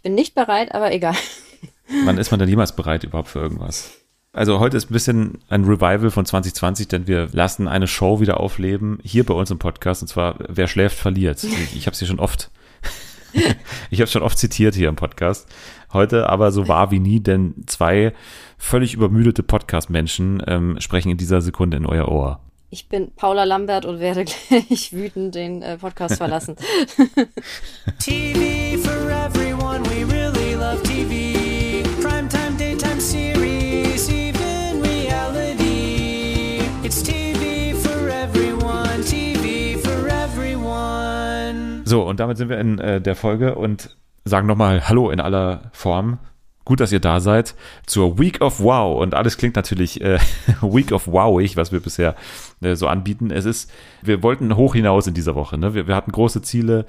Ich bin nicht bereit, aber egal. Wann ist man denn jemals bereit überhaupt für irgendwas? Also heute ist ein bisschen ein Revival von 2020, denn wir lassen eine Show wieder aufleben, hier bei uns im Podcast, und zwar Wer schläft, verliert. Ich, ich habe es hier schon oft, ich habe schon oft zitiert hier im Podcast. Heute aber so wahr wie nie, denn zwei völlig übermüdete Podcast-Menschen ähm, sprechen in dieser Sekunde in euer Ohr. Ich bin Paula Lambert und werde gleich wütend den äh, Podcast verlassen. TV for everyone, really love TV. Primetime, daytime series, even reality. It's TV for everyone, TV for everyone. So, und damit sind wir in äh, der Folge und sagen nochmal Hallo in aller Form Gut, dass ihr da seid zur Week of Wow. Und alles klingt natürlich äh, Week of Wowig, was wir bisher äh, so anbieten. Es ist, wir wollten hoch hinaus in dieser Woche. Ne? Wir, wir hatten große Ziele.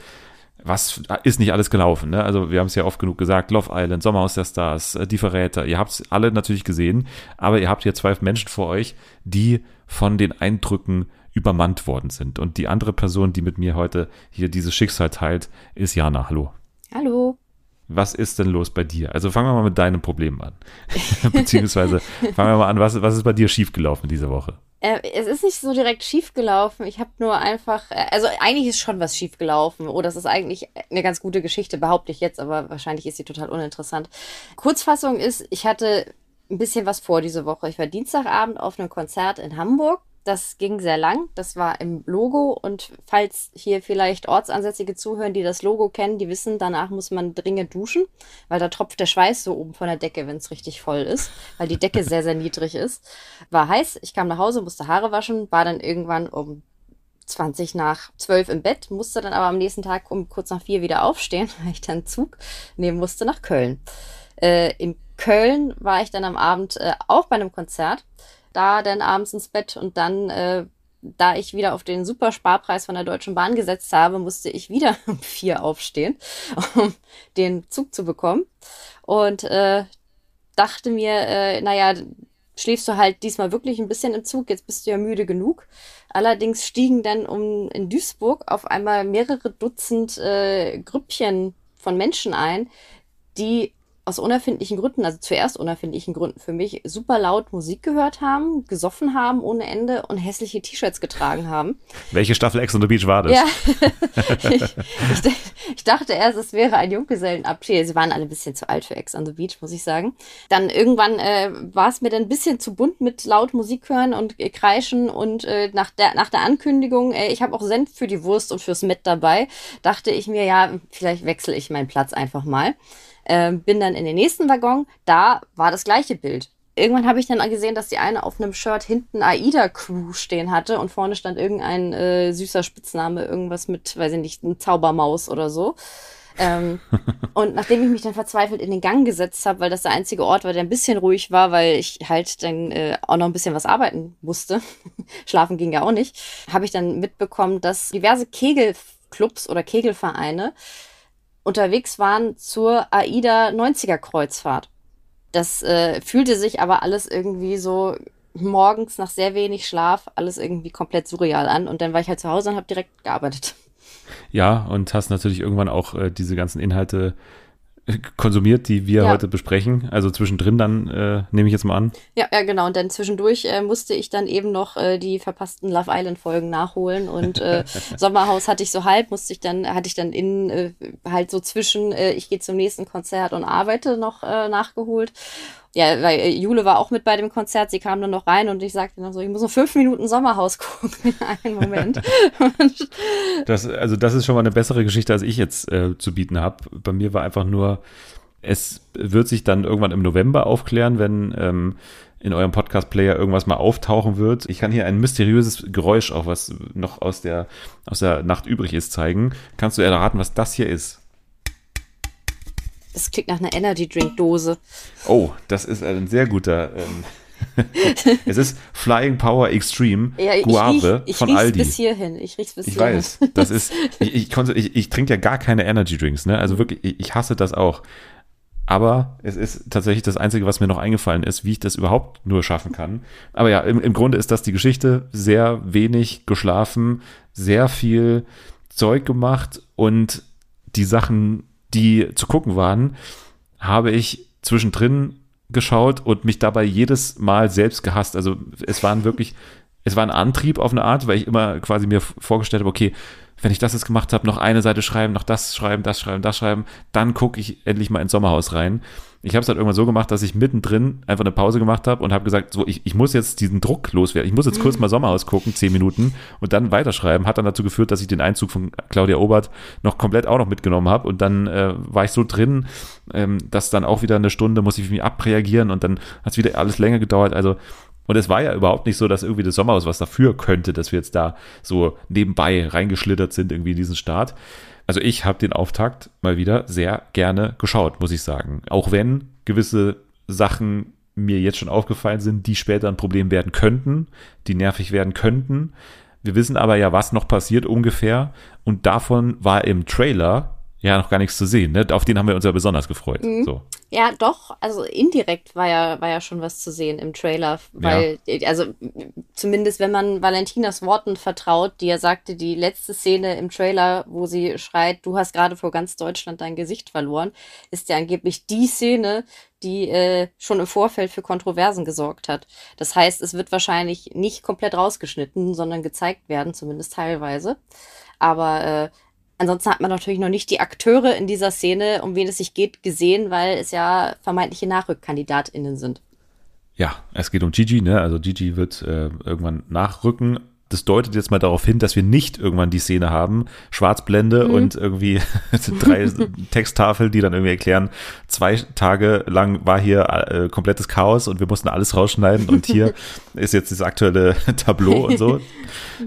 Was ist nicht alles gelaufen? Ne? Also wir haben es ja oft genug gesagt, Love Island, Sommerhaus der Stars, äh, Die Verräter. Ihr habt es alle natürlich gesehen, aber ihr habt hier zwei Menschen vor euch, die von den Eindrücken übermannt worden sind. Und die andere Person, die mit mir heute hier dieses Schicksal teilt, ist Jana. Hallo. Hallo was ist denn los bei dir? Also fangen wir mal mit deinem Problem an. Beziehungsweise fangen wir mal an, was, was ist bei dir schiefgelaufen diese Woche? Äh, es ist nicht so direkt schiefgelaufen. Ich habe nur einfach, äh, also eigentlich ist schon was schiefgelaufen. Oh, das ist eigentlich eine ganz gute Geschichte, behaupte ich jetzt, aber wahrscheinlich ist sie total uninteressant. Kurzfassung ist, ich hatte ein bisschen was vor diese Woche. Ich war Dienstagabend auf einem Konzert in Hamburg das ging sehr lang. Das war im Logo. Und falls hier vielleicht Ortsansässige zuhören, die das Logo kennen, die wissen, danach muss man dringend duschen, weil da tropft der Schweiß so oben von der Decke, wenn es richtig voll ist, weil die Decke sehr, sehr niedrig ist. War heiß. Ich kam nach Hause, musste Haare waschen, war dann irgendwann um 20 nach 12 im Bett, musste dann aber am nächsten Tag um kurz nach vier wieder aufstehen, weil ich dann Zug nehmen musste nach Köln. Äh, in Köln war ich dann am Abend äh, auch bei einem Konzert da dann abends ins Bett und dann, äh, da ich wieder auf den Supersparpreis von der Deutschen Bahn gesetzt habe, musste ich wieder um vier aufstehen, um den Zug zu bekommen. Und äh, dachte mir, äh, naja, schläfst du halt diesmal wirklich ein bisschen im Zug, jetzt bist du ja müde genug. Allerdings stiegen dann um in Duisburg auf einmal mehrere Dutzend äh, Grüppchen von Menschen ein, die aus unerfindlichen Gründen, also zuerst unerfindlichen Gründen für mich, super laut Musik gehört haben, gesoffen haben ohne Ende und hässliche T-Shirts getragen haben. Welche Staffel Ex on the Beach war das? Ja, ich, ich, ich, dachte erst, es wäre ein Junggesellenabschied. Sie waren alle ein bisschen zu alt für Ex on the Beach, muss ich sagen. Dann irgendwann äh, war es mir dann ein bisschen zu bunt mit laut Musik hören und äh, kreischen und äh, nach, der, nach der Ankündigung, äh, ich habe auch Senf für die Wurst und fürs Met dabei, dachte ich mir, ja, vielleicht wechsle ich meinen Platz einfach mal. Ähm, bin dann in den nächsten Waggon, da war das gleiche Bild. Irgendwann habe ich dann gesehen, dass die eine auf einem Shirt hinten AIDA Crew stehen hatte und vorne stand irgendein äh, süßer Spitzname, irgendwas mit, weiß ich nicht, ein Zaubermaus oder so. ähm, und nachdem ich mich dann verzweifelt in den Gang gesetzt habe, weil das der einzige Ort war, der ein bisschen ruhig war, weil ich halt dann äh, auch noch ein bisschen was arbeiten musste, schlafen ging ja auch nicht, habe ich dann mitbekommen, dass diverse Kegelclubs oder Kegelvereine unterwegs waren zur AIDA 90er Kreuzfahrt. Das äh, fühlte sich aber alles irgendwie so morgens nach sehr wenig Schlaf alles irgendwie komplett surreal an. Und dann war ich halt zu Hause und habe direkt gearbeitet. Ja, und hast natürlich irgendwann auch äh, diese ganzen Inhalte konsumiert, die wir ja. heute besprechen. Also zwischendrin dann, äh, nehme ich jetzt mal an. Ja, ja, genau. Und dann zwischendurch äh, musste ich dann eben noch äh, die verpassten Love Island-Folgen nachholen. Und äh, Sommerhaus hatte ich so halb, musste ich dann, hatte ich dann in äh, halt so zwischen, äh, ich gehe zum nächsten Konzert und arbeite noch nachgeholt ja, weil äh, Jule war auch mit bei dem Konzert, sie kam dann noch rein und ich sagte dann so, ich muss noch fünf Minuten Sommerhaus gucken. Einen Moment. das, also das ist schon mal eine bessere Geschichte, als ich jetzt äh, zu bieten habe. Bei mir war einfach nur, es wird sich dann irgendwann im November aufklären, wenn ähm, in eurem Podcast-Player irgendwas mal auftauchen wird. Ich kann hier ein mysteriöses Geräusch, auch was noch aus der, aus der Nacht übrig ist, zeigen. Kannst du erraten, was das hier ist? Das klingt nach einer Energy Drink Dose. Oh, das ist ein sehr guter. Ähm, es ist Flying Power Extreme ja, ich Guave riech, ich von Aldi. bis hierhin. Ich riech's bis ich hierhin. Ich weiß, das ist ich, ich, konnte, ich, ich trinke ja gar keine Energy Drinks, ne? Also wirklich, ich, ich hasse das auch. Aber es ist tatsächlich das Einzige, was mir noch eingefallen ist, wie ich das überhaupt nur schaffen kann. Aber ja, im, im Grunde ist das die Geschichte. Sehr wenig geschlafen, sehr viel Zeug gemacht und die Sachen die zu gucken waren, habe ich zwischendrin geschaut und mich dabei jedes Mal selbst gehasst. Also es waren wirklich, es war ein Antrieb auf eine Art, weil ich immer quasi mir vorgestellt habe, okay, wenn ich das jetzt gemacht habe, noch eine Seite schreiben, noch das schreiben, das schreiben, das schreiben, dann gucke ich endlich mal ins Sommerhaus rein. Ich habe es halt irgendwann so gemacht, dass ich mittendrin einfach eine Pause gemacht habe und habe gesagt, so ich, ich muss jetzt diesen Druck loswerden. Ich muss jetzt kurz mal Sommerhaus gucken, zehn Minuten und dann weiterschreiben. Hat dann dazu geführt, dass ich den Einzug von Claudia Obert noch komplett auch noch mitgenommen habe und dann äh, war ich so drin, ähm, dass dann auch wieder eine Stunde muss ich mich abreagieren und dann hat es wieder alles länger gedauert. Also und es war ja überhaupt nicht so, dass irgendwie das Sommerhaus was dafür könnte, dass wir jetzt da so nebenbei reingeschlittert sind irgendwie in diesen Start. Also ich habe den Auftakt mal wieder sehr gerne geschaut, muss ich sagen. Auch wenn gewisse Sachen mir jetzt schon aufgefallen sind, die später ein Problem werden könnten, die nervig werden könnten. Wir wissen aber ja, was noch passiert ungefähr. Und davon war im Trailer ja noch gar nichts zu sehen. Ne? Auf den haben wir uns ja besonders gefreut. Mhm. So. Ja, doch. Also indirekt war ja, war ja schon was zu sehen im Trailer. Weil, ja. also zumindest wenn man Valentinas Worten vertraut, die er sagte, die letzte Szene im Trailer, wo sie schreit, du hast gerade vor ganz Deutschland dein Gesicht verloren, ist ja angeblich die Szene, die äh, schon im Vorfeld für Kontroversen gesorgt hat. Das heißt, es wird wahrscheinlich nicht komplett rausgeschnitten, sondern gezeigt werden, zumindest teilweise. Aber äh, Ansonsten hat man natürlich noch nicht die Akteure in dieser Szene, um wen es sich geht, gesehen, weil es ja vermeintliche NachrückkandidatInnen sind. Ja, es geht um Gigi, ne? Also Gigi wird äh, irgendwann nachrücken das deutet jetzt mal darauf hin, dass wir nicht irgendwann die Szene haben, Schwarzblende mhm. und irgendwie drei Texttafeln, die dann irgendwie erklären, zwei Tage lang war hier äh, komplettes Chaos und wir mussten alles rausschneiden und hier ist jetzt das aktuelle Tableau und so.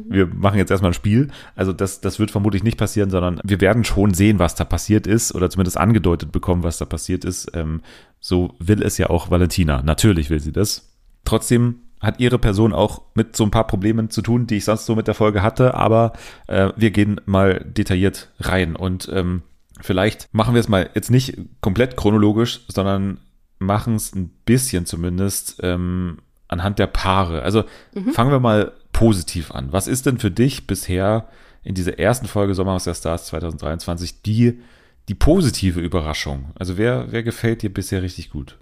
Wir machen jetzt erstmal ein Spiel. Also das, das wird vermutlich nicht passieren, sondern wir werden schon sehen, was da passiert ist oder zumindest angedeutet bekommen, was da passiert ist. Ähm, so will es ja auch Valentina. Natürlich will sie das. Trotzdem hat ihre Person auch mit so ein paar Problemen zu tun, die ich sonst so mit der Folge hatte, aber äh, wir gehen mal detailliert rein und ähm, vielleicht machen wir es mal jetzt nicht komplett chronologisch, sondern machen es ein bisschen zumindest ähm, anhand der Paare. Also mhm. fangen wir mal positiv an. Was ist denn für dich bisher in dieser ersten Folge Sommerhaus der Stars 2023 die, die positive Überraschung? Also wer, wer gefällt dir bisher richtig gut?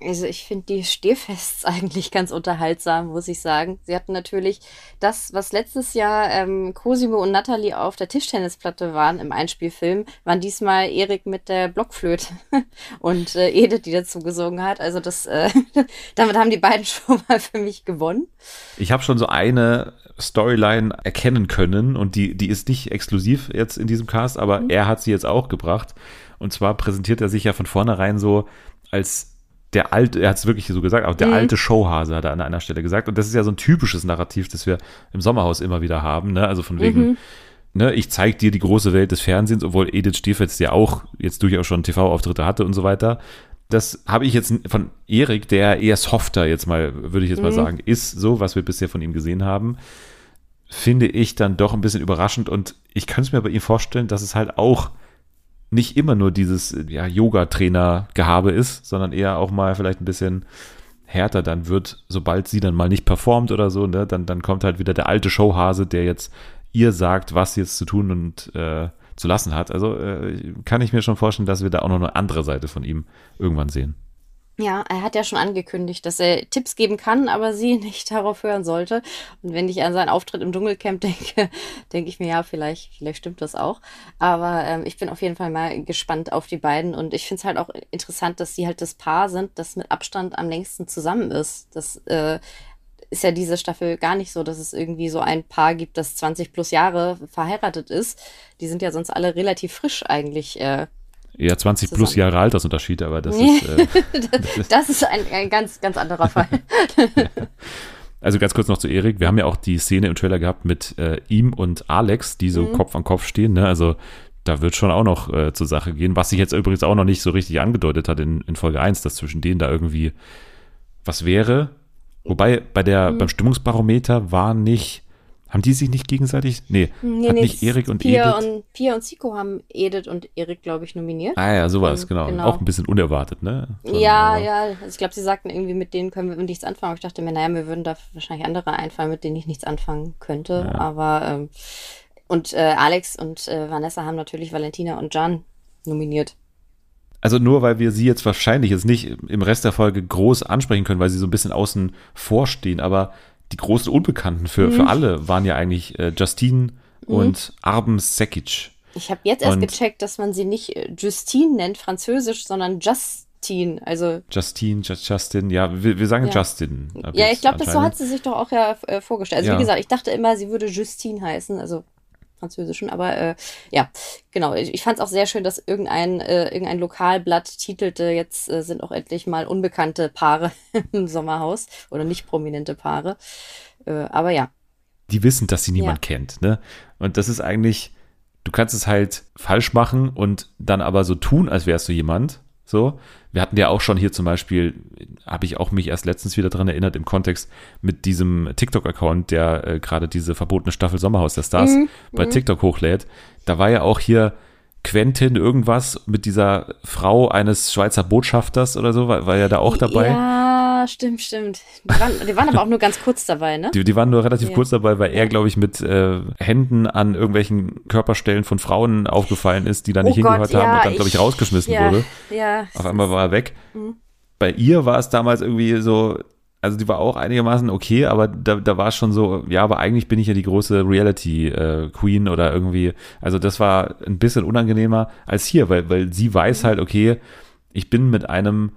Also ich finde die Stehfests eigentlich ganz unterhaltsam, muss ich sagen. Sie hatten natürlich das, was letztes Jahr ähm, Cosimo und Natalie auf der Tischtennisplatte waren im Einspielfilm, waren diesmal Erik mit der Blockflöte und äh, Edith, die dazu gesungen hat. Also das, äh, damit haben die beiden schon mal für mich gewonnen. Ich habe schon so eine Storyline erkennen können und die, die ist nicht exklusiv jetzt in diesem Cast, aber mhm. er hat sie jetzt auch gebracht. Und zwar präsentiert er sich ja von vornherein so als der alte, er hat es wirklich so gesagt, auch der mhm. alte Showhase hat er an einer Stelle gesagt. Und das ist ja so ein typisches Narrativ, das wir im Sommerhaus immer wieder haben. Ne? Also von wegen, mhm. ne, ich zeig dir die große Welt des Fernsehens, obwohl Edith Stefels ja auch jetzt durchaus schon TV-Auftritte hatte und so weiter. Das habe ich jetzt von Erik, der eher softer jetzt mal, würde ich jetzt mhm. mal sagen, ist so, was wir bisher von ihm gesehen haben, finde ich dann doch ein bisschen überraschend. Und ich könnte es mir bei ihm vorstellen, dass es halt auch nicht immer nur dieses ja, Yoga-Trainer-Gehabe ist, sondern eher auch mal vielleicht ein bisschen härter dann wird, sobald sie dann mal nicht performt oder so, ne, dann, dann kommt halt wieder der alte Showhase, der jetzt ihr sagt, was jetzt zu tun und äh, zu lassen hat. Also äh, kann ich mir schon vorstellen, dass wir da auch noch eine andere Seite von ihm irgendwann sehen. Ja, er hat ja schon angekündigt, dass er Tipps geben kann, aber sie nicht darauf hören sollte. Und wenn ich an seinen Auftritt im Dschungelcamp denke, denke ich mir, ja, vielleicht, vielleicht stimmt das auch. Aber ähm, ich bin auf jeden Fall mal gespannt auf die beiden. Und ich finde es halt auch interessant, dass sie halt das Paar sind, das mit Abstand am längsten zusammen ist. Das äh, ist ja diese Staffel gar nicht so, dass es irgendwie so ein Paar gibt, das 20 plus Jahre verheiratet ist. Die sind ja sonst alle relativ frisch eigentlich. Äh, ja, 20 zusammen. plus Jahre Altersunterschied, aber das ist. Äh, das ist ein, ein ganz, ganz anderer Fall. Also ganz kurz noch zu Erik. Wir haben ja auch die Szene im Trailer gehabt mit äh, ihm und Alex, die so mhm. Kopf an Kopf stehen. Ne? Also da wird schon auch noch äh, zur Sache gehen. Was sich jetzt übrigens auch noch nicht so richtig angedeutet hat in, in Folge 1, dass zwischen denen da irgendwie was wäre. Wobei bei der, mhm. beim Stimmungsbarometer war nicht haben die sich nicht gegenseitig? Nee, nee hat nee, nicht Erik und Pia Edith. Und, Pia und Zico haben Edith und Erik, glaube ich, nominiert. Ah ja, sowas, um, genau. genau. Auch ein bisschen unerwartet, ne? Von, ja, aber. ja. Also ich glaube, sie sagten irgendwie, mit denen können wir nichts anfangen. Aber ich dachte mir, naja, mir würden da wahrscheinlich andere einfallen, mit denen ich nichts anfangen könnte. Ja. Aber ähm, und äh, Alex und äh, Vanessa haben natürlich Valentina und John nominiert. Also nur weil wir sie jetzt wahrscheinlich jetzt nicht im Rest der Folge groß ansprechen können, weil sie so ein bisschen außen vorstehen, aber die großen Unbekannten für, mhm. für alle waren ja eigentlich äh, Justine mhm. und Arben Sekic. Ich habe jetzt erst und gecheckt, dass man sie nicht äh, Justine nennt, französisch, sondern Justine. Also Justine, Justin, ja, wir, wir sagen ja. Justin. Ja, ich glaube, so hat sie sich doch auch ja äh, vorgestellt. Also ja. wie gesagt, ich dachte immer, sie würde Justine heißen, also französischen, aber äh, ja, genau. Ich, ich fand es auch sehr schön, dass irgendein, äh, irgendein Lokalblatt titelte, jetzt äh, sind auch endlich mal unbekannte Paare im Sommerhaus oder nicht prominente Paare. Äh, aber ja. Die wissen, dass sie niemand ja. kennt, ne? Und das ist eigentlich, du kannst es halt falsch machen und dann aber so tun, als wärst du jemand. So. Wir hatten ja auch schon hier zum Beispiel, habe ich auch mich erst letztens wieder dran erinnert, im Kontext mit diesem TikTok-Account, der äh, gerade diese verbotene Staffel Sommerhaus der Stars mhm. bei mhm. TikTok hochlädt. Da war ja auch hier Quentin irgendwas mit dieser Frau eines Schweizer Botschafters oder so, war, war ja da auch dabei. Ja, stimmt, stimmt. Die waren, die waren aber auch nur ganz kurz dabei, ne? Die, die waren nur relativ ja. kurz dabei, weil er, glaube ich, mit äh, Händen an irgendwelchen Körperstellen von Frauen aufgefallen ist, die da nicht oh hingehört Gott, haben ja, und dann, glaube ich, rausgeschmissen ja, wurde. Ja. Auf einmal war er weg. Mhm. Bei ihr war es damals irgendwie so, also die war auch einigermaßen okay, aber da, da war es schon so, ja, aber eigentlich bin ich ja die große Reality-Queen äh, oder irgendwie, also das war ein bisschen unangenehmer als hier, weil, weil sie weiß halt, okay, ich bin mit einem,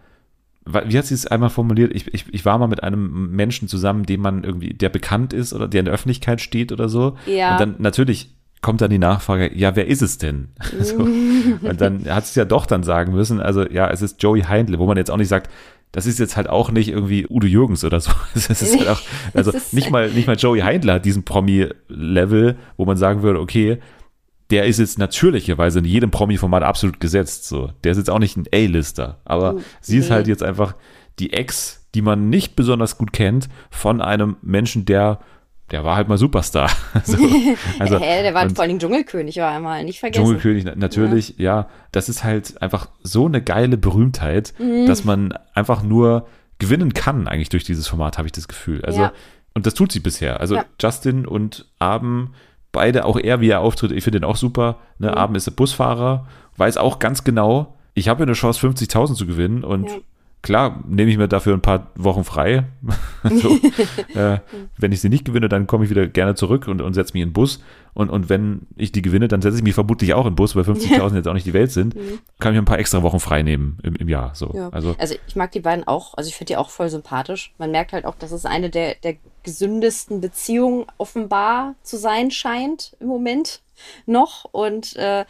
wie hat sie es einmal formuliert? Ich, ich, ich war mal mit einem Menschen zusammen, dem man irgendwie, der bekannt ist oder der in der Öffentlichkeit steht oder so. Ja. Und dann natürlich kommt dann die Nachfrage, ja, wer ist es denn? so. Und dann hat sie es ja doch dann sagen müssen, also ja, es ist Joey Heindle, wo man jetzt auch nicht sagt, das ist jetzt halt auch nicht irgendwie Udo Jürgens oder so. Das ist halt auch, also nicht mal, nicht mal Joey Heindler hat diesen Promi-Level, wo man sagen würde, okay, der ist jetzt natürlicherweise in jedem Promi-Format absolut gesetzt. So, der ist jetzt auch nicht ein A-Lister, aber mhm. sie ist halt jetzt einfach die Ex, die man nicht besonders gut kennt, von einem Menschen, der der war halt mal Superstar. so, also, Hä, der war vor allem Dschungelkönig, war einmal, nicht vergessen. Dschungelkönig, natürlich, ja. ja. Das ist halt einfach so eine geile Berühmtheit, mhm. dass man einfach nur gewinnen kann, eigentlich durch dieses Format, habe ich das Gefühl. Also, ja. und das tut sie bisher. Also, ja. Justin und Abend, beide, auch er, wie er auftritt, ich finde den auch super. Ne? Mhm. Abend ist der Busfahrer, weiß auch ganz genau, ich habe eine Chance, 50.000 zu gewinnen und klar, nehme ich mir dafür ein paar Wochen frei. so, äh, wenn ich sie nicht gewinne, dann komme ich wieder gerne zurück und, und setze mich in den Bus. Und, und wenn ich die gewinne, dann setze ich mich vermutlich auch in den Bus, weil 50.000 jetzt auch nicht die Welt sind. Mhm. Kann ich ein paar extra Wochen frei nehmen im, im Jahr. So. Ja. Also, also ich mag die beiden auch, also ich finde die auch voll sympathisch. Man merkt halt auch, dass es eine der, der gesündesten Beziehungen offenbar zu sein scheint im Moment noch. Und äh,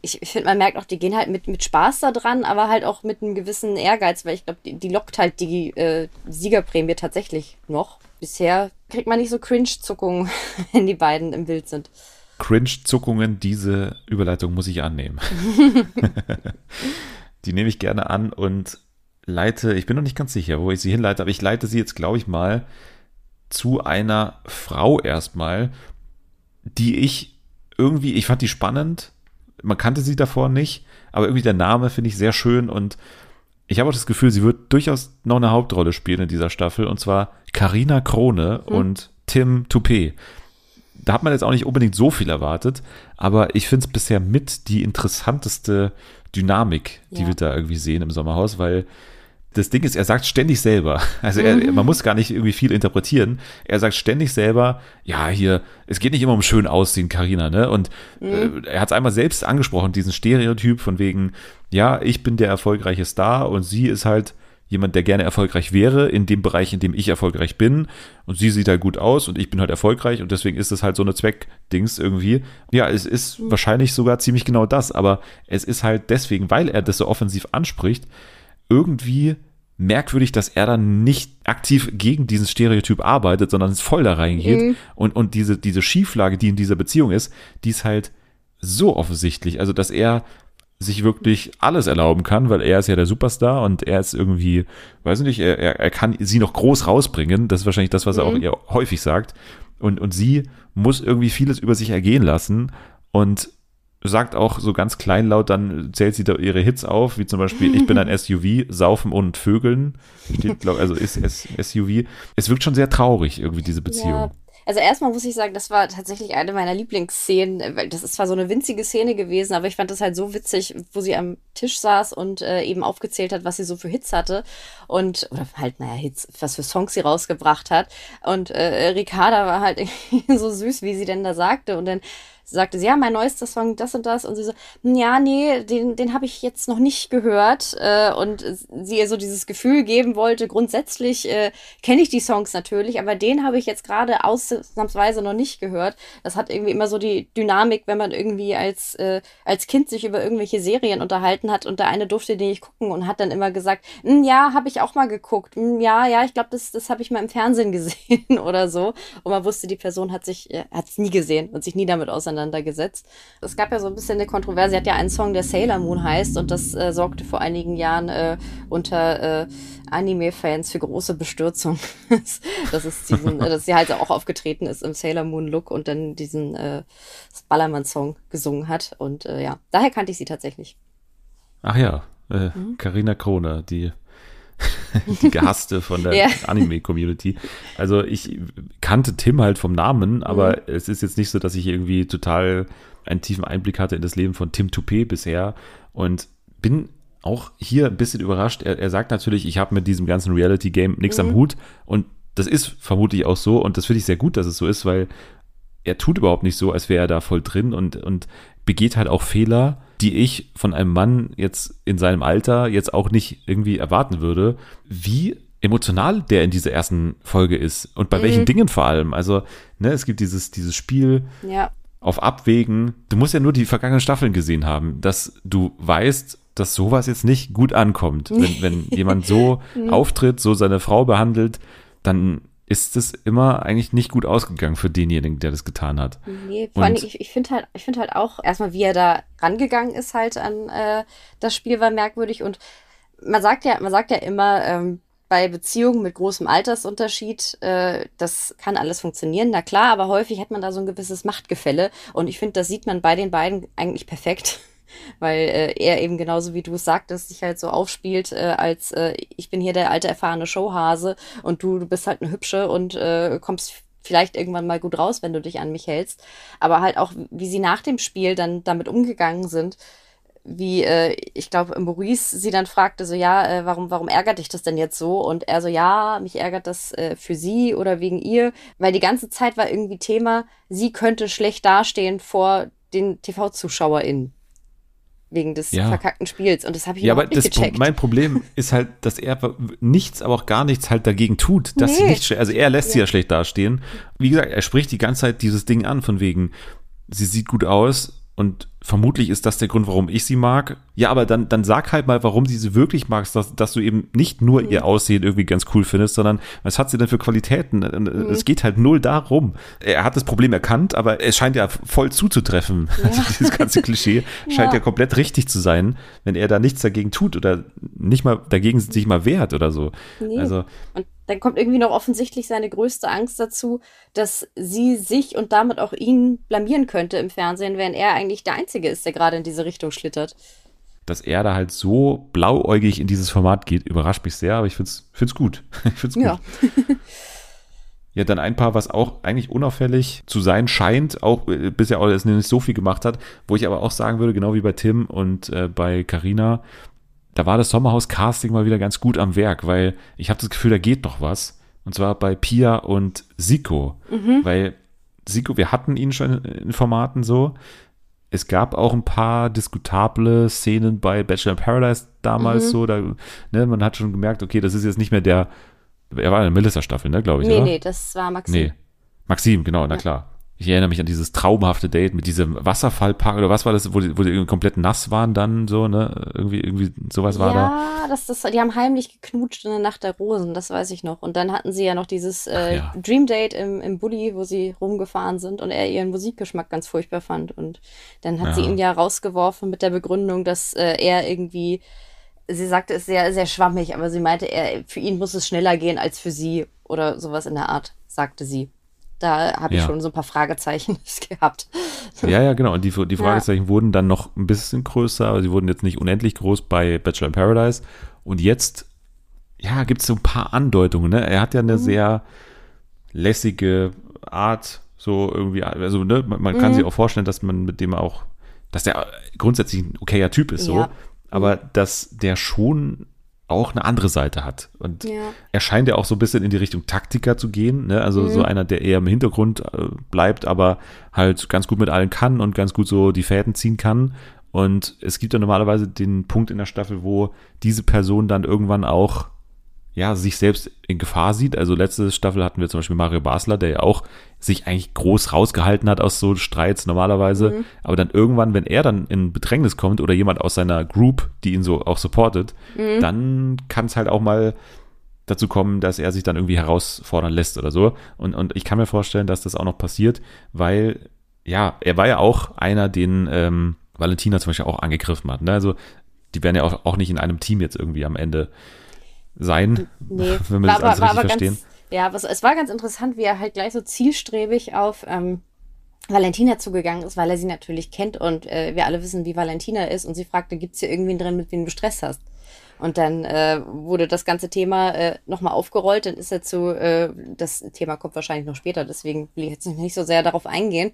ich, finde, man merkt auch, die gehen halt mit, mit Spaß da dran, aber halt auch mit einem gewissen Ehrgeiz, weil ich glaube, die, die, lockt halt die äh, Siegerprämie tatsächlich noch. Bisher kriegt man nicht so Cringe-Zuckungen, wenn die beiden im Bild sind. Cringe-Zuckungen, diese Überleitung muss ich annehmen. die nehme ich gerne an und leite, ich bin noch nicht ganz sicher, wo ich sie hinleite, aber ich leite sie jetzt, glaube ich, mal zu einer Frau erstmal, die ich irgendwie, ich fand die spannend, man kannte sie davor nicht, aber irgendwie der Name finde ich sehr schön und ich habe auch das Gefühl, sie wird durchaus noch eine Hauptrolle spielen in dieser Staffel und zwar Karina Krone mhm. und Tim Toupé. Da hat man jetzt auch nicht unbedingt so viel erwartet, aber ich finde es bisher mit die interessanteste Dynamik, die ja. wir da irgendwie sehen im Sommerhaus, weil das Ding ist, er sagt ständig selber, also er, mhm. man muss gar nicht irgendwie viel interpretieren. Er sagt ständig selber, ja, hier, es geht nicht immer um schön aussehen, Karina, ne? Und mhm. äh, er hat es einmal selbst angesprochen, diesen Stereotyp von wegen, ja, ich bin der erfolgreiche Star und sie ist halt jemand, der gerne erfolgreich wäre in dem Bereich, in dem ich erfolgreich bin. Und sie sieht halt gut aus und ich bin halt erfolgreich und deswegen ist es halt so eine Zweckdings irgendwie. Ja, es ist mhm. wahrscheinlich sogar ziemlich genau das, aber es ist halt deswegen, weil er das so offensiv anspricht, irgendwie merkwürdig, dass er dann nicht aktiv gegen diesen Stereotyp arbeitet, sondern es voll da reingeht. Mhm. Und, und diese, diese Schieflage, die in dieser Beziehung ist, die ist halt so offensichtlich. Also, dass er sich wirklich alles erlauben kann, weil er ist ja der Superstar und er ist irgendwie, weiß ich nicht, er, er kann sie noch groß rausbringen. Das ist wahrscheinlich das, was er auch mhm. ihr häufig sagt. Und, und sie muss irgendwie vieles über sich ergehen lassen. Und sagt auch so ganz kleinlaut, dann zählt sie da ihre Hits auf, wie zum Beispiel Ich bin ein SUV, Saufen und Vögeln. Steht, glaub, also ist SUV. Es wirkt schon sehr traurig, irgendwie, diese Beziehung. Ja. Also erstmal muss ich sagen, das war tatsächlich eine meiner Lieblingsszenen, weil das ist zwar so eine winzige Szene gewesen, aber ich fand das halt so witzig, wo sie am Tisch saß und äh, eben aufgezählt hat, was sie so für Hits hatte und oder halt naja Hits, was für Songs sie rausgebracht hat und äh, Ricarda war halt irgendwie so süß, wie sie denn da sagte und dann sagte sie, ja, mein neuester Song, das und das. Und sie so, hm, ja, nee, den, den habe ich jetzt noch nicht gehört. Äh, und sie ihr so dieses Gefühl geben wollte, grundsätzlich äh, kenne ich die Songs natürlich, aber den habe ich jetzt gerade ausnahmsweise noch nicht gehört. Das hat irgendwie immer so die Dynamik, wenn man irgendwie als, äh, als Kind sich über irgendwelche Serien unterhalten hat und der eine durfte den nicht gucken und hat dann immer gesagt, hm, ja, habe ich auch mal geguckt. Hm, ja, ja, ich glaube, das, das habe ich mal im Fernsehen gesehen oder so. Und man wusste, die Person hat sich, äh, hat es nie gesehen und sich nie damit auseinandergesetzt auseinandergesetzt. Es gab ja so ein bisschen eine Kontroverse. Sie hat ja einen Song, der Sailor Moon heißt und das äh, sorgte vor einigen Jahren äh, unter äh, Anime-Fans für große Bestürzung. dass, es diesen, äh, dass sie halt auch aufgetreten ist im Sailor Moon-Look und dann diesen äh, Ballermann-Song gesungen hat. Und äh, ja, daher kannte ich sie tatsächlich. Ach ja, Karina äh, mhm. Krone, die die gehasste von der ja. Anime-Community. Also ich kannte Tim halt vom Namen, aber mhm. es ist jetzt nicht so, dass ich irgendwie total einen tiefen Einblick hatte in das Leben von Tim Toupé bisher und bin auch hier ein bisschen überrascht. Er, er sagt natürlich, ich habe mit diesem ganzen Reality-Game nichts mhm. am Hut und das ist vermutlich auch so und das finde ich sehr gut, dass es so ist, weil er tut überhaupt nicht so, als wäre er da voll drin und, und begeht halt auch Fehler, die ich von einem Mann jetzt in seinem Alter jetzt auch nicht irgendwie erwarten würde, wie emotional der in dieser ersten Folge ist und bei mhm. welchen Dingen vor allem. Also, ne, es gibt dieses, dieses Spiel ja. auf Abwägen. Du musst ja nur die vergangenen Staffeln gesehen haben, dass du weißt, dass sowas jetzt nicht gut ankommt. Wenn, wenn jemand so mhm. auftritt, so seine Frau behandelt, dann ist es immer eigentlich nicht gut ausgegangen für denjenigen, der das getan hat. Nee, vor allem, ich, ich finde halt, ich finde halt auch, erstmal, wie er da rangegangen ist halt an äh, das Spiel war merkwürdig. Und man sagt ja, man sagt ja immer, ähm, bei Beziehungen mit großem Altersunterschied, äh, das kann alles funktionieren, na klar, aber häufig hat man da so ein gewisses Machtgefälle. Und ich finde, das sieht man bei den beiden eigentlich perfekt weil äh, er eben genauso wie du es sagtest, sich halt so aufspielt, äh, als äh, ich bin hier der alte erfahrene Showhase und du, du bist halt eine hübsche und äh, kommst vielleicht irgendwann mal gut raus, wenn du dich an mich hältst. Aber halt auch, wie sie nach dem Spiel dann damit umgegangen sind, wie äh, ich glaube Maurice sie dann fragte so ja äh, warum warum ärgert dich das denn jetzt so und er so ja mich ärgert das äh, für sie oder wegen ihr weil die ganze Zeit war irgendwie Thema sie könnte schlecht dastehen vor den TV-ZuschauerInnen wegen des ja. verkackten Spiels. Und das habe ich ja, aber nicht das gecheckt. mein Problem ist halt, dass er nichts, aber auch gar nichts halt dagegen tut, dass nee. sie nicht, also er lässt ja. sie ja schlecht dastehen. Wie gesagt, er spricht die ganze Zeit dieses Ding an, von wegen, sie sieht gut aus, und vermutlich ist das der Grund, warum ich sie mag. Ja, aber dann, dann sag halt mal, warum sie sie wirklich magst, dass, dass du eben nicht nur mhm. ihr Aussehen irgendwie ganz cool findest, sondern was hat sie denn für Qualitäten? Mhm. Es geht halt null darum. Er hat das Problem erkannt, aber es scheint ja voll zuzutreffen. Ja. Also dieses ganze Klischee scheint ja. ja komplett richtig zu sein, wenn er da nichts dagegen tut oder nicht mal dagegen sich mal wehrt oder so. Nee. Also. Und dann kommt irgendwie noch offensichtlich seine größte Angst dazu, dass sie sich und damit auch ihn blamieren könnte im Fernsehen, während er eigentlich der Einzige ist, der gerade in diese Richtung schlittert. Dass er da halt so blauäugig in dieses Format geht, überrascht mich sehr, aber ich find's, find's gut. Ich find's gut. Ja. ja, dann ein paar, was auch eigentlich unauffällig zu sein scheint, auch äh, bisher auch nicht so viel gemacht hat, wo ich aber auch sagen würde, genau wie bei Tim und äh, bei Carina, da war das Sommerhaus-Casting mal wieder ganz gut am Werk, weil ich habe das Gefühl, da geht doch was. Und zwar bei Pia und Siko. Mhm. Weil Siko, wir hatten ihn schon in Formaten so. Es gab auch ein paar diskutable Szenen bei Bachelor in Paradise damals mhm. so. Da, ne, man hat schon gemerkt, okay, das ist jetzt nicht mehr der. Er war in der Melissa-Staffel, ne, glaube ich. Nee, oder? nee, das war Maxim. Nee. Maxim, genau, na klar. Ich erinnere mich an dieses traumhafte Date mit diesem Wasserfallpark oder was war das, wo die, wo die komplett nass waren dann so, ne? Irgendwie, irgendwie sowas war ja, da. Ja, das, das, die haben heimlich geknutscht in der Nacht der Rosen, das weiß ich noch. Und dann hatten sie ja noch dieses äh, ja. Dream Date im, im Bulli, wo sie rumgefahren sind und er ihren Musikgeschmack ganz furchtbar fand. Und dann hat ja. sie ihn ja rausgeworfen mit der Begründung, dass äh, er irgendwie sie sagte es sehr, sehr schwammig, aber sie meinte, er, für ihn muss es schneller gehen als für sie oder sowas in der Art, sagte sie. Da habe ich ja. schon so ein paar Fragezeichen gehabt. Ja, ja, genau. Und die, die Fragezeichen ja. wurden dann noch ein bisschen größer, aber sie wurden jetzt nicht unendlich groß bei Bachelor in Paradise. Und jetzt, ja, gibt es so ein paar Andeutungen. Ne? Er hat ja eine mhm. sehr lässige Art, so irgendwie, also ne, man, man kann mhm. sich auch vorstellen, dass man mit dem auch, dass der grundsätzlich ein okayer Typ ist, so, ja. aber dass der schon auch eine andere Seite hat. Und ja. er scheint ja auch so ein bisschen in die Richtung Taktiker zu gehen. Ne? Also mhm. so einer, der eher im Hintergrund äh, bleibt, aber halt ganz gut mit allen kann und ganz gut so die Fäden ziehen kann. Und es gibt ja normalerweise den Punkt in der Staffel, wo diese Person dann irgendwann auch ja, sich selbst in Gefahr sieht. Also letzte Staffel hatten wir zum Beispiel Mario Basler, der ja auch sich eigentlich groß rausgehalten hat aus so Streits normalerweise. Mhm. Aber dann irgendwann, wenn er dann in Bedrängnis kommt oder jemand aus seiner Group, die ihn so auch supportet, mhm. dann kann es halt auch mal dazu kommen, dass er sich dann irgendwie herausfordern lässt oder so. Und, und ich kann mir vorstellen, dass das auch noch passiert, weil, ja, er war ja auch einer, den ähm, Valentina zum Beispiel auch angegriffen hat. Ne? Also die werden ja auch, auch nicht in einem Team jetzt irgendwie am Ende sein, nee, wenn wir war, das alles war, richtig war verstehen. Ganz, ja, was, es war ganz interessant, wie er halt gleich so zielstrebig auf ähm, Valentina zugegangen ist, weil er sie natürlich kennt und äh, wir alle wissen, wie Valentina ist und sie fragte, gibt es hier irgendwen drin, mit dem du Stress hast? Und dann äh, wurde das ganze Thema äh, nochmal aufgerollt, dann ist er zu, äh, das Thema kommt wahrscheinlich noch später, deswegen will ich jetzt nicht so sehr darauf eingehen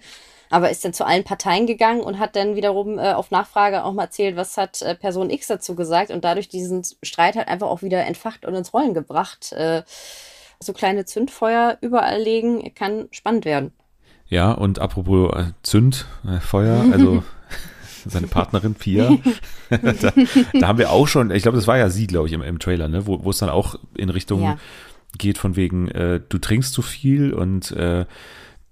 aber ist dann zu allen Parteien gegangen und hat dann wiederum äh, auf Nachfrage auch mal erzählt, was hat äh, Person X dazu gesagt und dadurch diesen Streit halt einfach auch wieder entfacht und ins Rollen gebracht. Äh, so kleine Zündfeuer überall legen kann spannend werden. Ja, und apropos äh, Zündfeuer, also seine Partnerin Pia, da, da, haben wir auch schon, ich glaube, das war ja sie, glaube ich, im, im Trailer, ne, wo, wo es dann auch in Richtung ja. geht von wegen, äh, du trinkst zu viel und äh,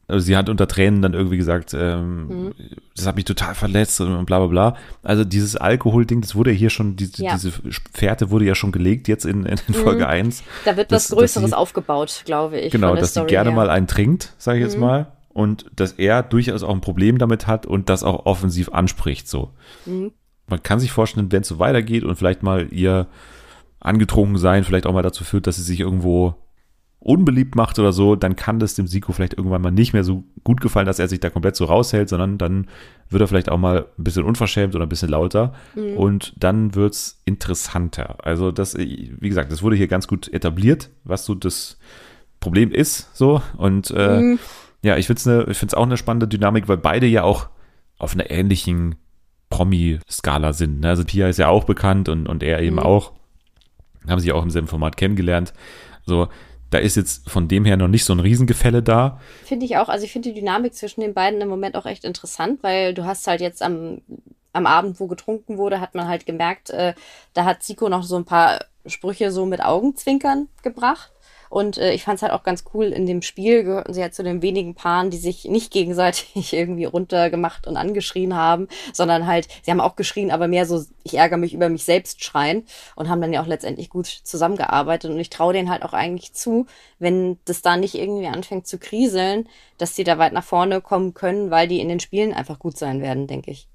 also sie hat unter Tränen dann irgendwie gesagt, ähm, mhm. das hat mich total verletzt und bla bla bla. Also dieses Alkohol-Ding, das wurde ja hier schon, die, ja. diese Fährte wurde ja schon gelegt jetzt in, in Folge mhm. 1. Da wird das, was Größeres sie, aufgebaut, glaube ich. Genau, dass sie gerne her. mal einen trinkt, sage ich mhm. jetzt mal. Und dass er durchaus auch ein Problem damit hat und das auch offensiv anspricht. So. Mhm. Man kann sich vorstellen, wenn es so weitergeht und vielleicht mal ihr angetrunken sein vielleicht auch mal dazu führt, dass sie sich irgendwo unbeliebt macht oder so, dann kann das dem Siko vielleicht irgendwann mal nicht mehr so gut gefallen, dass er sich da komplett so raushält, sondern dann wird er vielleicht auch mal ein bisschen unverschämt oder ein bisschen lauter mhm. und dann wird's interessanter. Also das, wie gesagt, das wurde hier ganz gut etabliert, was so das Problem ist, so und äh, mhm. ja, ich finde es ne, find's auch eine spannende Dynamik, weil beide ja auch auf einer ähnlichen Promi-Skala sind. Ne? Also Pia ist ja auch bekannt und, und er eben mhm. auch. Haben sich auch im selben Format kennengelernt. So, da ist jetzt von dem her noch nicht so ein Riesengefälle da. Finde ich auch. Also ich finde die Dynamik zwischen den beiden im Moment auch echt interessant, weil du hast halt jetzt am, am Abend, wo getrunken wurde, hat man halt gemerkt, äh, da hat Zico noch so ein paar Sprüche so mit Augenzwinkern gebracht. Und äh, ich fand es halt auch ganz cool, in dem Spiel gehörten sie halt zu den wenigen Paaren, die sich nicht gegenseitig irgendwie runtergemacht und angeschrien haben, sondern halt, sie haben auch geschrien, aber mehr so, ich ärgere mich über mich selbst schreien und haben dann ja auch letztendlich gut zusammengearbeitet. Und ich traue denen halt auch eigentlich zu, wenn das da nicht irgendwie anfängt zu kriseln, dass die da weit nach vorne kommen können, weil die in den Spielen einfach gut sein werden, denke ich.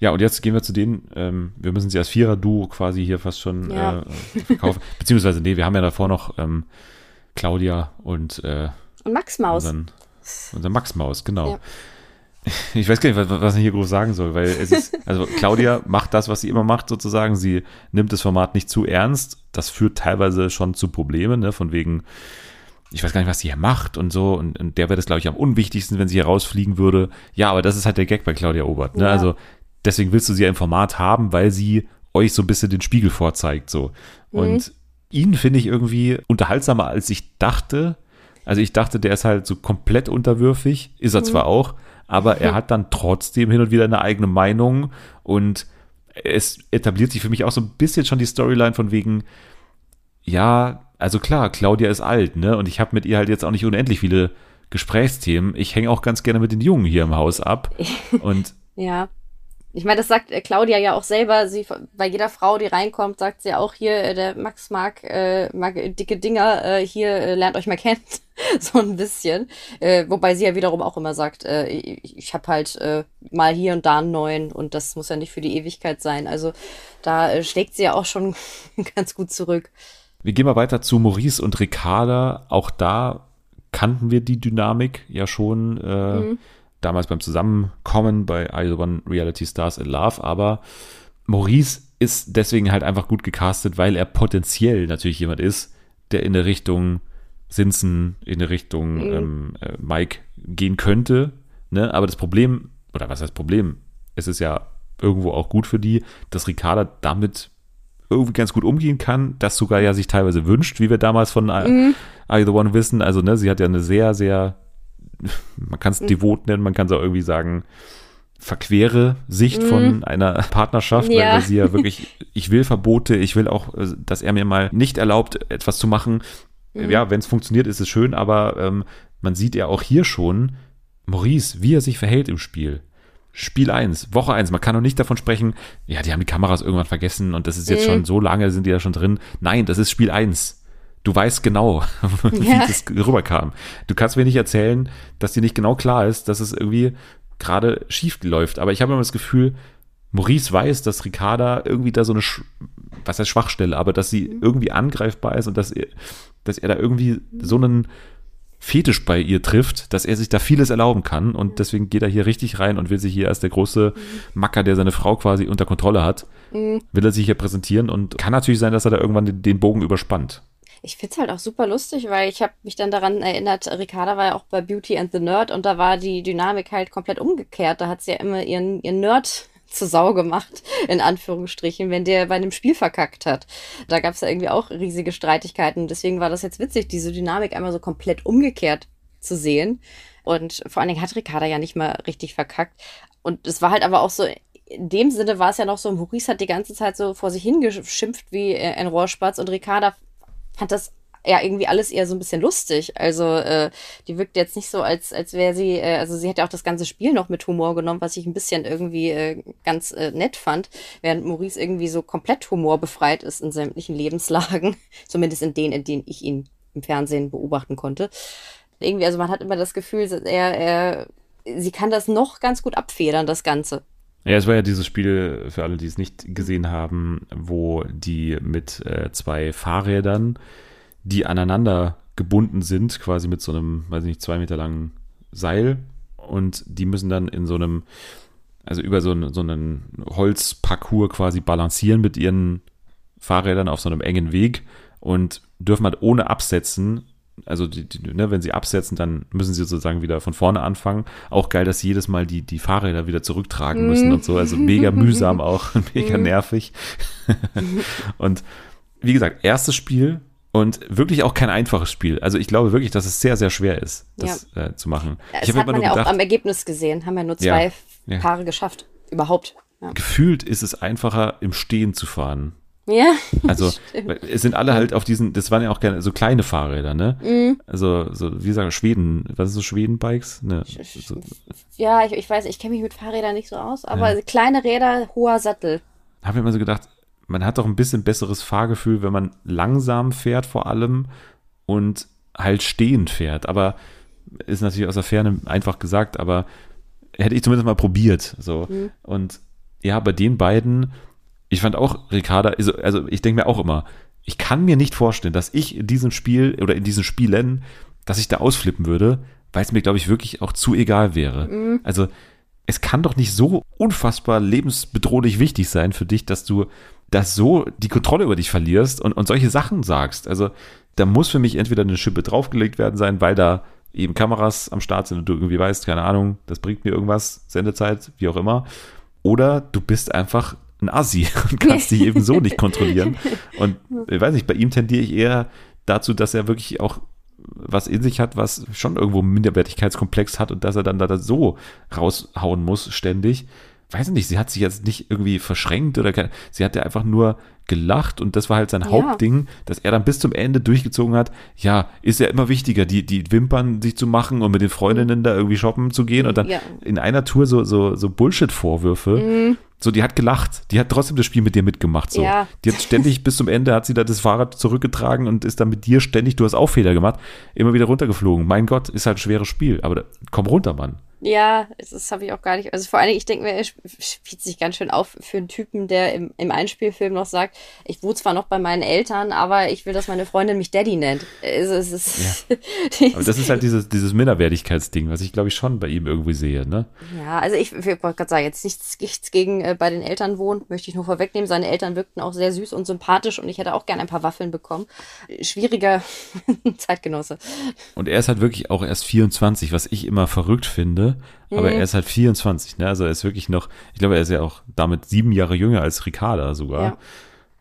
Ja, und jetzt gehen wir zu denen, ähm, wir müssen sie als Vierer-Duo quasi hier fast schon ja. äh, verkaufen. Beziehungsweise, nee, wir haben ja davor noch ähm, Claudia und, äh, und Max Maus. Unseren, unser Max Maus, genau. Ja. Ich weiß gar nicht, was, was ich hier groß sagen soll, weil es ist, also Claudia macht das, was sie immer macht, sozusagen. Sie nimmt das Format nicht zu ernst. Das führt teilweise schon zu Problemen, ne, von wegen, ich weiß gar nicht, was sie hier macht und so. Und, und der wäre das, glaube ich, am unwichtigsten, wenn sie hier rausfliegen würde. Ja, aber das ist halt der Gag bei Claudia Obert. Ne? Ja. Also deswegen willst du sie ja im Format haben, weil sie euch so ein bisschen den Spiegel vorzeigt. So. Mhm. Ihn finde ich irgendwie unterhaltsamer, als ich dachte. Also ich dachte, der ist halt so komplett unterwürfig, ist er mhm. zwar auch, aber er hat dann trotzdem hin und wieder eine eigene Meinung und es etabliert sich für mich auch so ein bisschen schon die Storyline von wegen, ja, also klar, Claudia ist alt, ne? Und ich habe mit ihr halt jetzt auch nicht unendlich viele Gesprächsthemen. Ich hänge auch ganz gerne mit den Jungen hier im Haus ab. Und ja. Ich meine, das sagt äh, Claudia ja auch selber. Sie bei jeder Frau, die reinkommt, sagt sie auch hier, äh, der Max mag, äh, mag dicke Dinger, äh, hier äh, lernt euch mal kennen. so ein bisschen. Äh, wobei sie ja wiederum auch immer sagt, äh, ich, ich habe halt äh, mal hier und da einen neuen und das muss ja nicht für die Ewigkeit sein. Also da äh, schlägt sie ja auch schon ganz gut zurück. Wir gehen mal weiter zu Maurice und Ricarda. Auch da kannten wir die Dynamik ja schon. Äh, mhm damals beim Zusammenkommen bei I One Reality Stars in Love, aber Maurice ist deswegen halt einfach gut gecastet, weil er potenziell natürlich jemand ist, der in der Richtung Sinsen in die Richtung mhm. ähm, äh, Mike gehen könnte. Ne? Aber das Problem, oder was heißt Problem? Es ist ja irgendwo auch gut für die, dass Ricarda damit irgendwie ganz gut umgehen kann, das sogar ja sich teilweise wünscht, wie wir damals von mhm. Are You the One wissen. Also, ne, sie hat ja eine sehr, sehr, man kann es mhm. devot nennen, man kann es auch irgendwie sagen, verquere Sicht mhm. von einer Partnerschaft, ja. weil sie ja wirklich, ich will Verbote, ich will auch, äh, dass er mir mal nicht erlaubt, etwas zu machen. Mhm. Ja, wenn es funktioniert, ist es schön, aber ähm, man sieht ja auch hier schon, Maurice, wie er sich verhält im Spiel. Spiel 1, Woche 1. Man kann noch nicht davon sprechen, ja, die haben die Kameras irgendwann vergessen und das ist jetzt mhm. schon so lange, sind die da schon drin. Nein, das ist Spiel 1. Du weißt genau, wie ja. das rüberkam. Du kannst mir nicht erzählen, dass dir nicht genau klar ist, dass es irgendwie gerade schief läuft. Aber ich habe immer das Gefühl, Maurice weiß, dass Ricarda irgendwie da so eine, was heißt Schwachstelle, aber dass sie mhm. irgendwie angreifbar ist und dass er, dass er da irgendwie so einen Fetisch bei ihr trifft, dass er sich da vieles erlauben kann und deswegen geht er hier richtig rein und will sich hier als der große Macker, der seine Frau quasi unter Kontrolle hat, mhm. will er sich hier präsentieren und kann natürlich sein, dass er da irgendwann den Bogen überspannt. Ich finde es halt auch super lustig, weil ich habe mich dann daran erinnert, Ricarda war ja auch bei Beauty and the Nerd und da war die Dynamik halt komplett umgekehrt. Da hat sie ja immer ihren, ihren Nerd zur Sau gemacht, in Anführungsstrichen, wenn der bei einem Spiel verkackt hat. Da gab es ja irgendwie auch riesige Streitigkeiten. Deswegen war das jetzt witzig, diese Dynamik einmal so komplett umgekehrt zu sehen. Und vor allen Dingen hat Ricarda ja nicht mal richtig verkackt. Und es war halt aber auch so, in dem Sinne war es ja noch so, Maurice hat die ganze Zeit so vor sich hingeschimpft wie ein Rohrspatz und Ricarda fand das ja irgendwie alles eher so ein bisschen lustig. Also äh, die wirkt jetzt nicht so, als, als wäre sie, äh, also sie hätte auch das ganze Spiel noch mit Humor genommen, was ich ein bisschen irgendwie äh, ganz äh, nett fand, während Maurice irgendwie so komplett humorbefreit ist in sämtlichen Lebenslagen, zumindest in denen, in denen ich ihn im Fernsehen beobachten konnte. Irgendwie, also man hat immer das Gefühl, er, er, sie kann das noch ganz gut abfedern, das Ganze. Ja, es war ja dieses Spiel, für alle, die es nicht gesehen haben, wo die mit äh, zwei Fahrrädern die aneinander gebunden sind, quasi mit so einem, weiß ich nicht, zwei Meter langen Seil. Und die müssen dann in so einem, also über so, einen, so einen Holzparcours quasi balancieren mit ihren Fahrrädern auf so einem engen Weg und dürfen halt ohne Absetzen, also die, die, ne, wenn sie absetzen, dann müssen sie sozusagen wieder von vorne anfangen. Auch geil, dass sie jedes Mal die, die Fahrräder wieder zurücktragen müssen und so. Also mega mühsam auch, mega nervig. und wie gesagt, erstes Spiel, und wirklich auch kein einfaches Spiel. Also ich glaube wirklich, dass es sehr, sehr schwer ist, das ja. äh, zu machen. Das ich hat man ja gedacht, auch am Ergebnis gesehen. Haben ja nur zwei ja, Paare geschafft. Überhaupt. Gefühlt ist es einfacher, im Stehen zu fahren. Ja. Also es sind alle halt auf diesen, das waren ja auch gerne so kleine Fahrräder, ne? Mhm. Also so, wie sagen Schweden, was ist so Schweden-Bikes? Ne, so. Ja, ich, ich weiß, ich kenne mich mit Fahrrädern nicht so aus, aber kleine Räder, hoher Sattel. Habe ich immer so gedacht, man hat doch ein bisschen besseres Fahrgefühl, wenn man langsam fährt vor allem und halt stehend fährt. Aber ist natürlich aus der Ferne einfach gesagt, aber hätte ich zumindest mal probiert. So. Mhm. Und ja, bei den beiden, ich fand auch Ricarda, also, also ich denke mir auch immer, ich kann mir nicht vorstellen, dass ich in diesem Spiel oder in diesen Spielen, dass ich da ausflippen würde, weil es mir, glaube ich, wirklich auch zu egal wäre. Mhm. Also es kann doch nicht so unfassbar lebensbedrohlich wichtig sein für dich, dass du dass so die Kontrolle über dich verlierst und, und solche Sachen sagst. Also da muss für mich entweder eine Schippe draufgelegt werden sein, weil da eben Kameras am Start sind und du irgendwie weißt, keine Ahnung, das bringt mir irgendwas, Sendezeit, wie auch immer. Oder du bist einfach ein Assi und kannst dich eben so nicht kontrollieren. Und ich weiß nicht, bei ihm tendiere ich eher dazu, dass er wirklich auch was in sich hat, was schon irgendwo einen Minderwertigkeitskomplex hat und dass er dann da so raushauen muss ständig weiß nicht, sie hat sich jetzt nicht irgendwie verschränkt oder keine, sie hat ja einfach nur gelacht und das war halt sein ja. Hauptding, dass er dann bis zum Ende durchgezogen hat. Ja, ist ja immer wichtiger, die, die Wimpern sich zu machen und mit den Freundinnen da irgendwie shoppen zu gehen und dann ja. in einer Tour so, so, so Bullshit-Vorwürfe. Mhm. So, die hat gelacht. Die hat trotzdem das Spiel mit dir mitgemacht. So. Ja. Die hat ständig bis zum Ende hat sie da das Fahrrad zurückgetragen und ist dann mit dir ständig, du hast auch Fehler gemacht, immer wieder runtergeflogen. Mein Gott, ist halt ein schweres Spiel. Aber da, komm runter, Mann. Ja, das habe ich auch gar nicht. Also vor allen Dingen, ich denke mir, er spielt sich ganz schön auf für einen Typen, der im, im Einspielfilm noch sagt, ich wohne zwar noch bei meinen Eltern, aber ich will, dass meine Freundin mich Daddy nennt. Es, es ist ja. aber das ist halt dieses, dieses Minderwertigkeitsding, was ich glaube ich schon bei ihm irgendwie sehe, ne? Ja, also ich, ich wollte gerade sagen, jetzt nichts, nichts gegen äh, bei den Eltern wohnen, möchte ich nur vorwegnehmen. Seine Eltern wirkten auch sehr süß und sympathisch und ich hätte auch gerne ein paar Waffeln bekommen. Schwieriger Zeitgenosse. Und er ist halt wirklich auch erst 24, was ich immer verrückt finde aber mhm. er ist halt 24, ne? Also er ist wirklich noch, ich glaube, er ist ja auch damit sieben Jahre jünger als Ricarda sogar. Ja.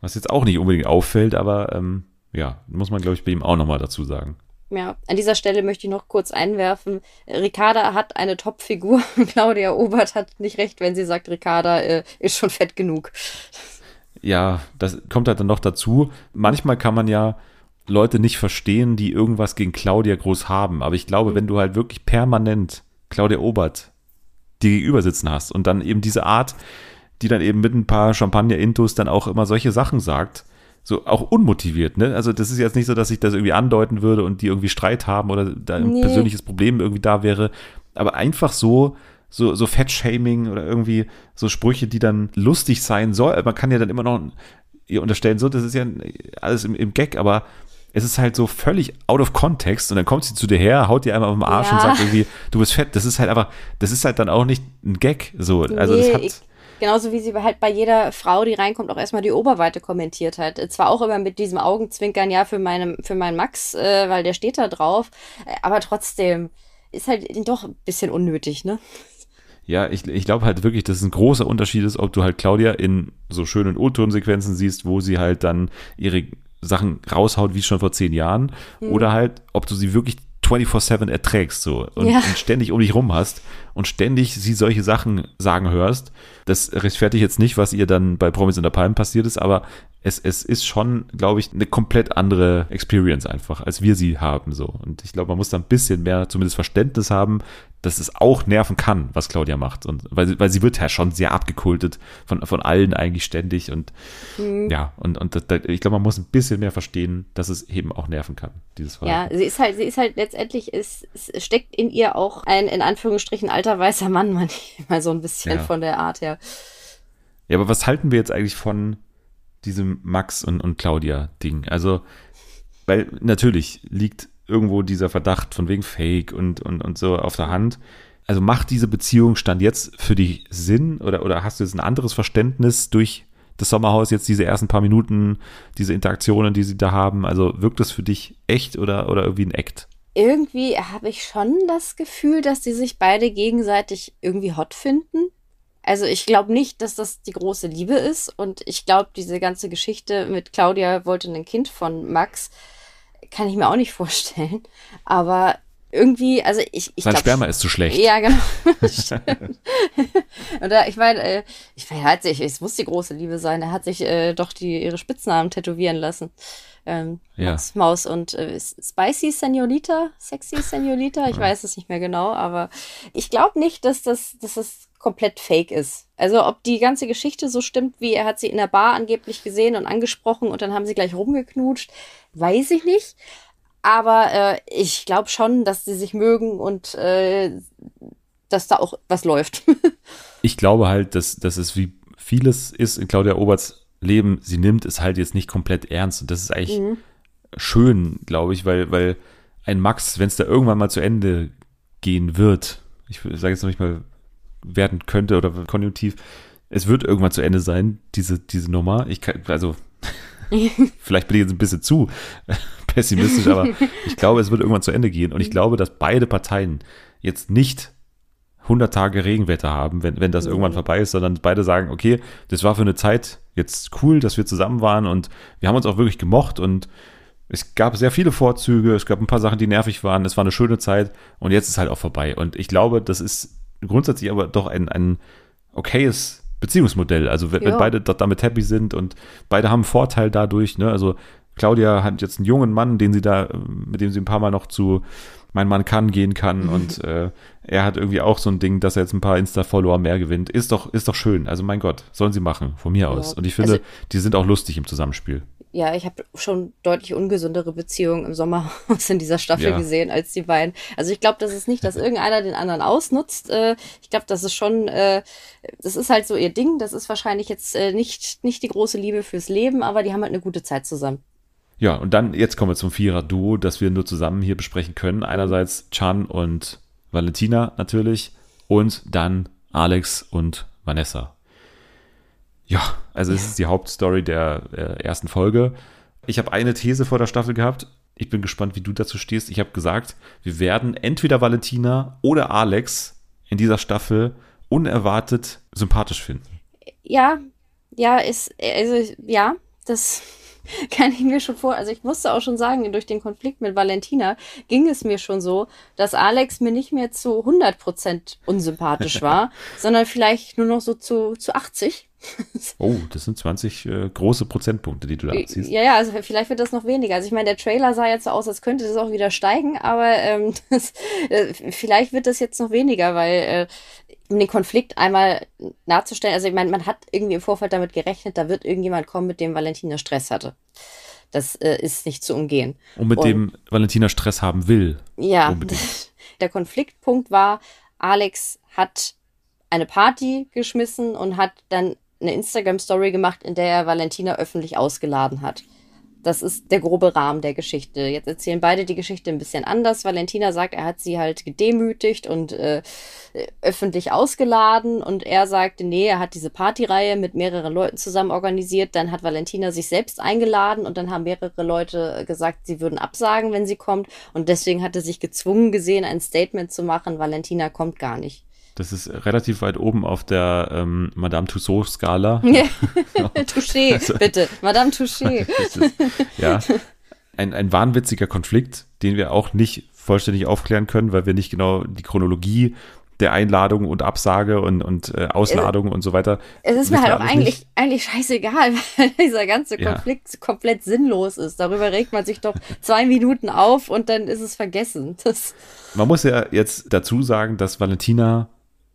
Was jetzt auch nicht unbedingt auffällt, aber ähm, ja, muss man, glaube ich, bei ihm auch nochmal dazu sagen. Ja, an dieser Stelle möchte ich noch kurz einwerfen. Ricarda hat eine Top-Figur. Claudia Obert hat nicht recht, wenn sie sagt, Ricarda äh, ist schon fett genug. Ja, das kommt halt dann noch dazu. Manchmal kann man ja Leute nicht verstehen, die irgendwas gegen Claudia groß haben. Aber ich glaube, mhm. wenn du halt wirklich permanent Claudia Obert dir gegenüber sitzen hast und dann eben diese Art, die dann eben mit ein paar Champagner-Intos dann auch immer solche Sachen sagt, so auch unmotiviert, ne? Also das ist jetzt nicht so, dass ich das irgendwie andeuten würde und die irgendwie Streit haben oder da ein nee. persönliches Problem irgendwie da wäre, aber einfach so so so Fettshaming oder irgendwie so Sprüche, die dann lustig sein soll. Man kann ja dann immer noch ihr unterstellen, so das ist ja alles im, im Gag, aber es ist halt so völlig out of context und dann kommt sie zu dir her, haut dir einmal auf den Arsch ja. und sagt irgendwie, du bist fett. Das ist halt einfach, das ist halt dann auch nicht ein Gag. So, also nee, das hat. Ich, genauso wie sie halt bei jeder Frau, die reinkommt, auch erstmal die Oberweite kommentiert hat. Zwar auch immer mit diesem Augenzwinkern, ja, für, meine, für meinen Max, äh, weil der steht da drauf, aber trotzdem ist halt doch ein bisschen unnötig, ne? Ja, ich, ich glaube halt wirklich, dass es ein großer Unterschied ist, ob du halt Claudia in so schönen O-Ton-Sequenzen siehst, wo sie halt dann ihre Sachen raushaut wie schon vor zehn Jahren mhm. oder halt, ob du sie wirklich 24-7 erträgst so und, ja. und, ständig um dich rum hast und ständig sie solche Sachen sagen hörst. Das rechtfertigt jetzt nicht, was ihr dann bei Promis in der Palm passiert ist, aber es, es ist schon, glaube ich, eine komplett andere Experience einfach, als wir sie haben so. Und ich glaube, man muss da ein bisschen mehr zumindest Verständnis haben, dass es auch nerven kann, was Claudia macht. Und weil, weil sie wird ja schon sehr abgekultet von, von allen eigentlich ständig. Und mhm. ja, und, und das, ich glaube, man muss ein bisschen mehr verstehen, dass es eben auch nerven kann, dieses Verhalten. Ja, sie ist halt, sie ist halt letztendlich, es, es steckt in ihr auch ein, in Anführungsstrichen, alter weißer Mann, manchmal so ein bisschen ja. von der Art her. Ja, aber was halten wir jetzt eigentlich von diesem Max und, und Claudia-Ding? Also, weil natürlich liegt irgendwo dieser Verdacht von wegen Fake und, und, und so auf der Hand. Also macht diese Beziehung Stand jetzt für dich Sinn oder, oder hast du jetzt ein anderes Verständnis durch das Sommerhaus jetzt diese ersten paar Minuten, diese Interaktionen, die sie da haben? Also wirkt das für dich echt oder, oder irgendwie ein Act? Irgendwie habe ich schon das Gefühl, dass die sich beide gegenseitig irgendwie hot finden. Also ich glaube nicht, dass das die große Liebe ist und ich glaube, diese ganze Geschichte mit Claudia wollte ein Kind von Max, kann ich mir auch nicht vorstellen. Aber irgendwie, also ich. ich Sein glaub, Sperma ist zu schlecht. Ja, genau. Oder ich meine, äh, ich hat sich, es muss die große Liebe sein, er hat sich äh, doch die, ihre Spitznamen tätowieren lassen. Ähm, ja. Max Maus und äh, Spicy Senorita, Sexy Senorita, ich ja. weiß es nicht mehr genau, aber ich glaube nicht, dass das, dass das komplett fake ist. Also ob die ganze Geschichte so stimmt, wie er hat sie in der Bar angeblich gesehen und angesprochen und dann haben sie gleich rumgeknutscht, weiß ich nicht. Aber äh, ich glaube schon, dass sie sich mögen und äh, dass da auch was läuft. ich glaube halt, dass, dass es wie vieles ist in Claudia Oberts Leben, sie nimmt es halt jetzt nicht komplett ernst. Und das ist eigentlich mhm. schön, glaube ich, weil, weil ein Max, wenn es da irgendwann mal zu Ende gehen wird, ich sage jetzt noch nicht mal werden könnte oder konjunktiv, es wird irgendwann zu Ende sein, diese, diese Nummer. Ich kann, also, vielleicht bin ich jetzt ein bisschen zu pessimistisch, aber ich glaube, es wird irgendwann zu Ende gehen. Und ich glaube, dass beide Parteien jetzt nicht 100 Tage Regenwetter haben, wenn, wenn das irgendwann mhm. vorbei ist, sondern beide sagen, okay, das war für eine Zeit jetzt cool, dass wir zusammen waren und wir haben uns auch wirklich gemocht und es gab sehr viele Vorzüge, es gab ein paar Sachen, die nervig waren, es war eine schöne Zeit und jetzt ist halt auch vorbei. Und ich glaube, das ist grundsätzlich aber doch ein, ein okayes Beziehungsmodell. Also wenn, wenn beide damit happy sind und beide haben einen Vorteil dadurch, ne? Also Claudia hat jetzt einen jungen Mann, den sie da, mit dem sie ein paar Mal noch zu mein Mann kann gehen kann mhm. und äh, er hat irgendwie auch so ein Ding, dass er jetzt ein paar Insta-Follower mehr gewinnt. Ist doch, ist doch schön. Also mein Gott, sollen sie machen, von mir ja. aus. Und ich finde, also, die sind auch lustig im Zusammenspiel ja, ich habe schon deutlich ungesündere Beziehungen im Sommerhaus in dieser Staffel ja. gesehen als die beiden. Also ich glaube, das ist nicht, dass irgendeiner den anderen ausnutzt. Äh, ich glaube, das ist schon, äh, das ist halt so ihr Ding. Das ist wahrscheinlich jetzt äh, nicht, nicht die große Liebe fürs Leben, aber die haben halt eine gute Zeit zusammen. Ja, und dann, jetzt kommen wir zum Vierer-Duo, das wir nur zusammen hier besprechen können. Einerseits Chan und Valentina natürlich und dann Alex und Vanessa. Ja, also es ist die Hauptstory der äh, ersten Folge. Ich habe eine These vor der Staffel gehabt. Ich bin gespannt, wie du dazu stehst. Ich habe gesagt, wir werden entweder Valentina oder Alex in dieser Staffel unerwartet sympathisch finden. Ja, ja, ist, also, ja, das kann ich mir schon vor. Also ich musste auch schon sagen, durch den Konflikt mit Valentina ging es mir schon so, dass Alex mir nicht mehr zu 100 Prozent unsympathisch war, sondern vielleicht nur noch so zu, zu 80. Oh, das sind 20 äh, große Prozentpunkte, die du da abziehst. Ja, ja, also vielleicht wird das noch weniger. Also ich meine, der Trailer sah jetzt so aus, als könnte das auch wieder steigen, aber ähm, das, äh, vielleicht wird das jetzt noch weniger, weil äh, um den Konflikt einmal nachzustellen, also ich meine, man hat irgendwie im Vorfeld damit gerechnet, da wird irgendjemand kommen, mit dem Valentina Stress hatte. Das äh, ist nicht zu umgehen. Und mit Und, dem Valentina Stress haben will. Ja, unbedingt. der Konfliktpunkt war, Alex hat eine Party geschmissen und hat dann eine Instagram-Story gemacht, in der er Valentina öffentlich ausgeladen hat. Das ist der grobe Rahmen der Geschichte. Jetzt erzählen beide die Geschichte ein bisschen anders. Valentina sagt, er hat sie halt gedemütigt und äh, öffentlich ausgeladen und er sagte, nee, er hat diese Partyreihe mit mehreren Leuten zusammen organisiert. Dann hat Valentina sich selbst eingeladen und dann haben mehrere Leute gesagt, sie würden absagen, wenn sie kommt. Und deswegen hat er sich gezwungen gesehen, ein Statement zu machen, Valentina kommt gar nicht. Das ist relativ weit oben auf der ähm, Madame Tussauds-Skala. Touché, also, bitte. Madame Touché. ja, ein, ein wahnwitziger Konflikt, den wir auch nicht vollständig aufklären können, weil wir nicht genau die Chronologie der Einladung und Absage und, und äh, Ausladung es, und so weiter. Es ist mir halt auch eigentlich, eigentlich scheißegal, weil dieser ganze Konflikt ja. komplett sinnlos ist. Darüber regt man sich doch zwei Minuten auf und dann ist es vergessen. Das man muss ja jetzt dazu sagen, dass Valentina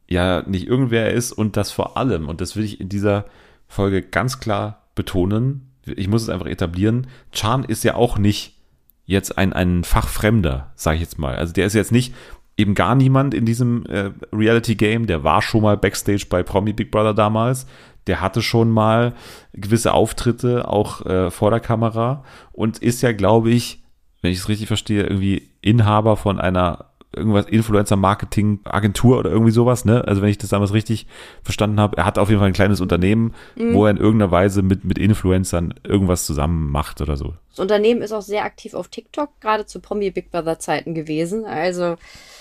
ja nicht irgendwer ist und das vor allem, und das will ich in dieser Folge ganz klar betonen, ich muss es einfach etablieren, Chan ist ja auch nicht jetzt ein, ein Fachfremder, sage ich jetzt mal. Also der ist jetzt nicht eben gar niemand in diesem äh, Reality-Game, der war schon mal Backstage bei Promi Big Brother damals, der hatte schon mal gewisse Auftritte, auch äh, vor der Kamera und ist ja, glaube ich, wenn ich es richtig verstehe, irgendwie Inhaber von einer irgendwas Influencer-Marketing-Agentur oder irgendwie sowas, ne? Also wenn ich das damals richtig verstanden habe, er hat auf jeden Fall ein kleines Unternehmen, mhm. wo er in irgendeiner Weise mit, mit Influencern irgendwas zusammen macht oder so. Das Unternehmen ist auch sehr aktiv auf TikTok, gerade zu Promi Big Brother Zeiten gewesen. Also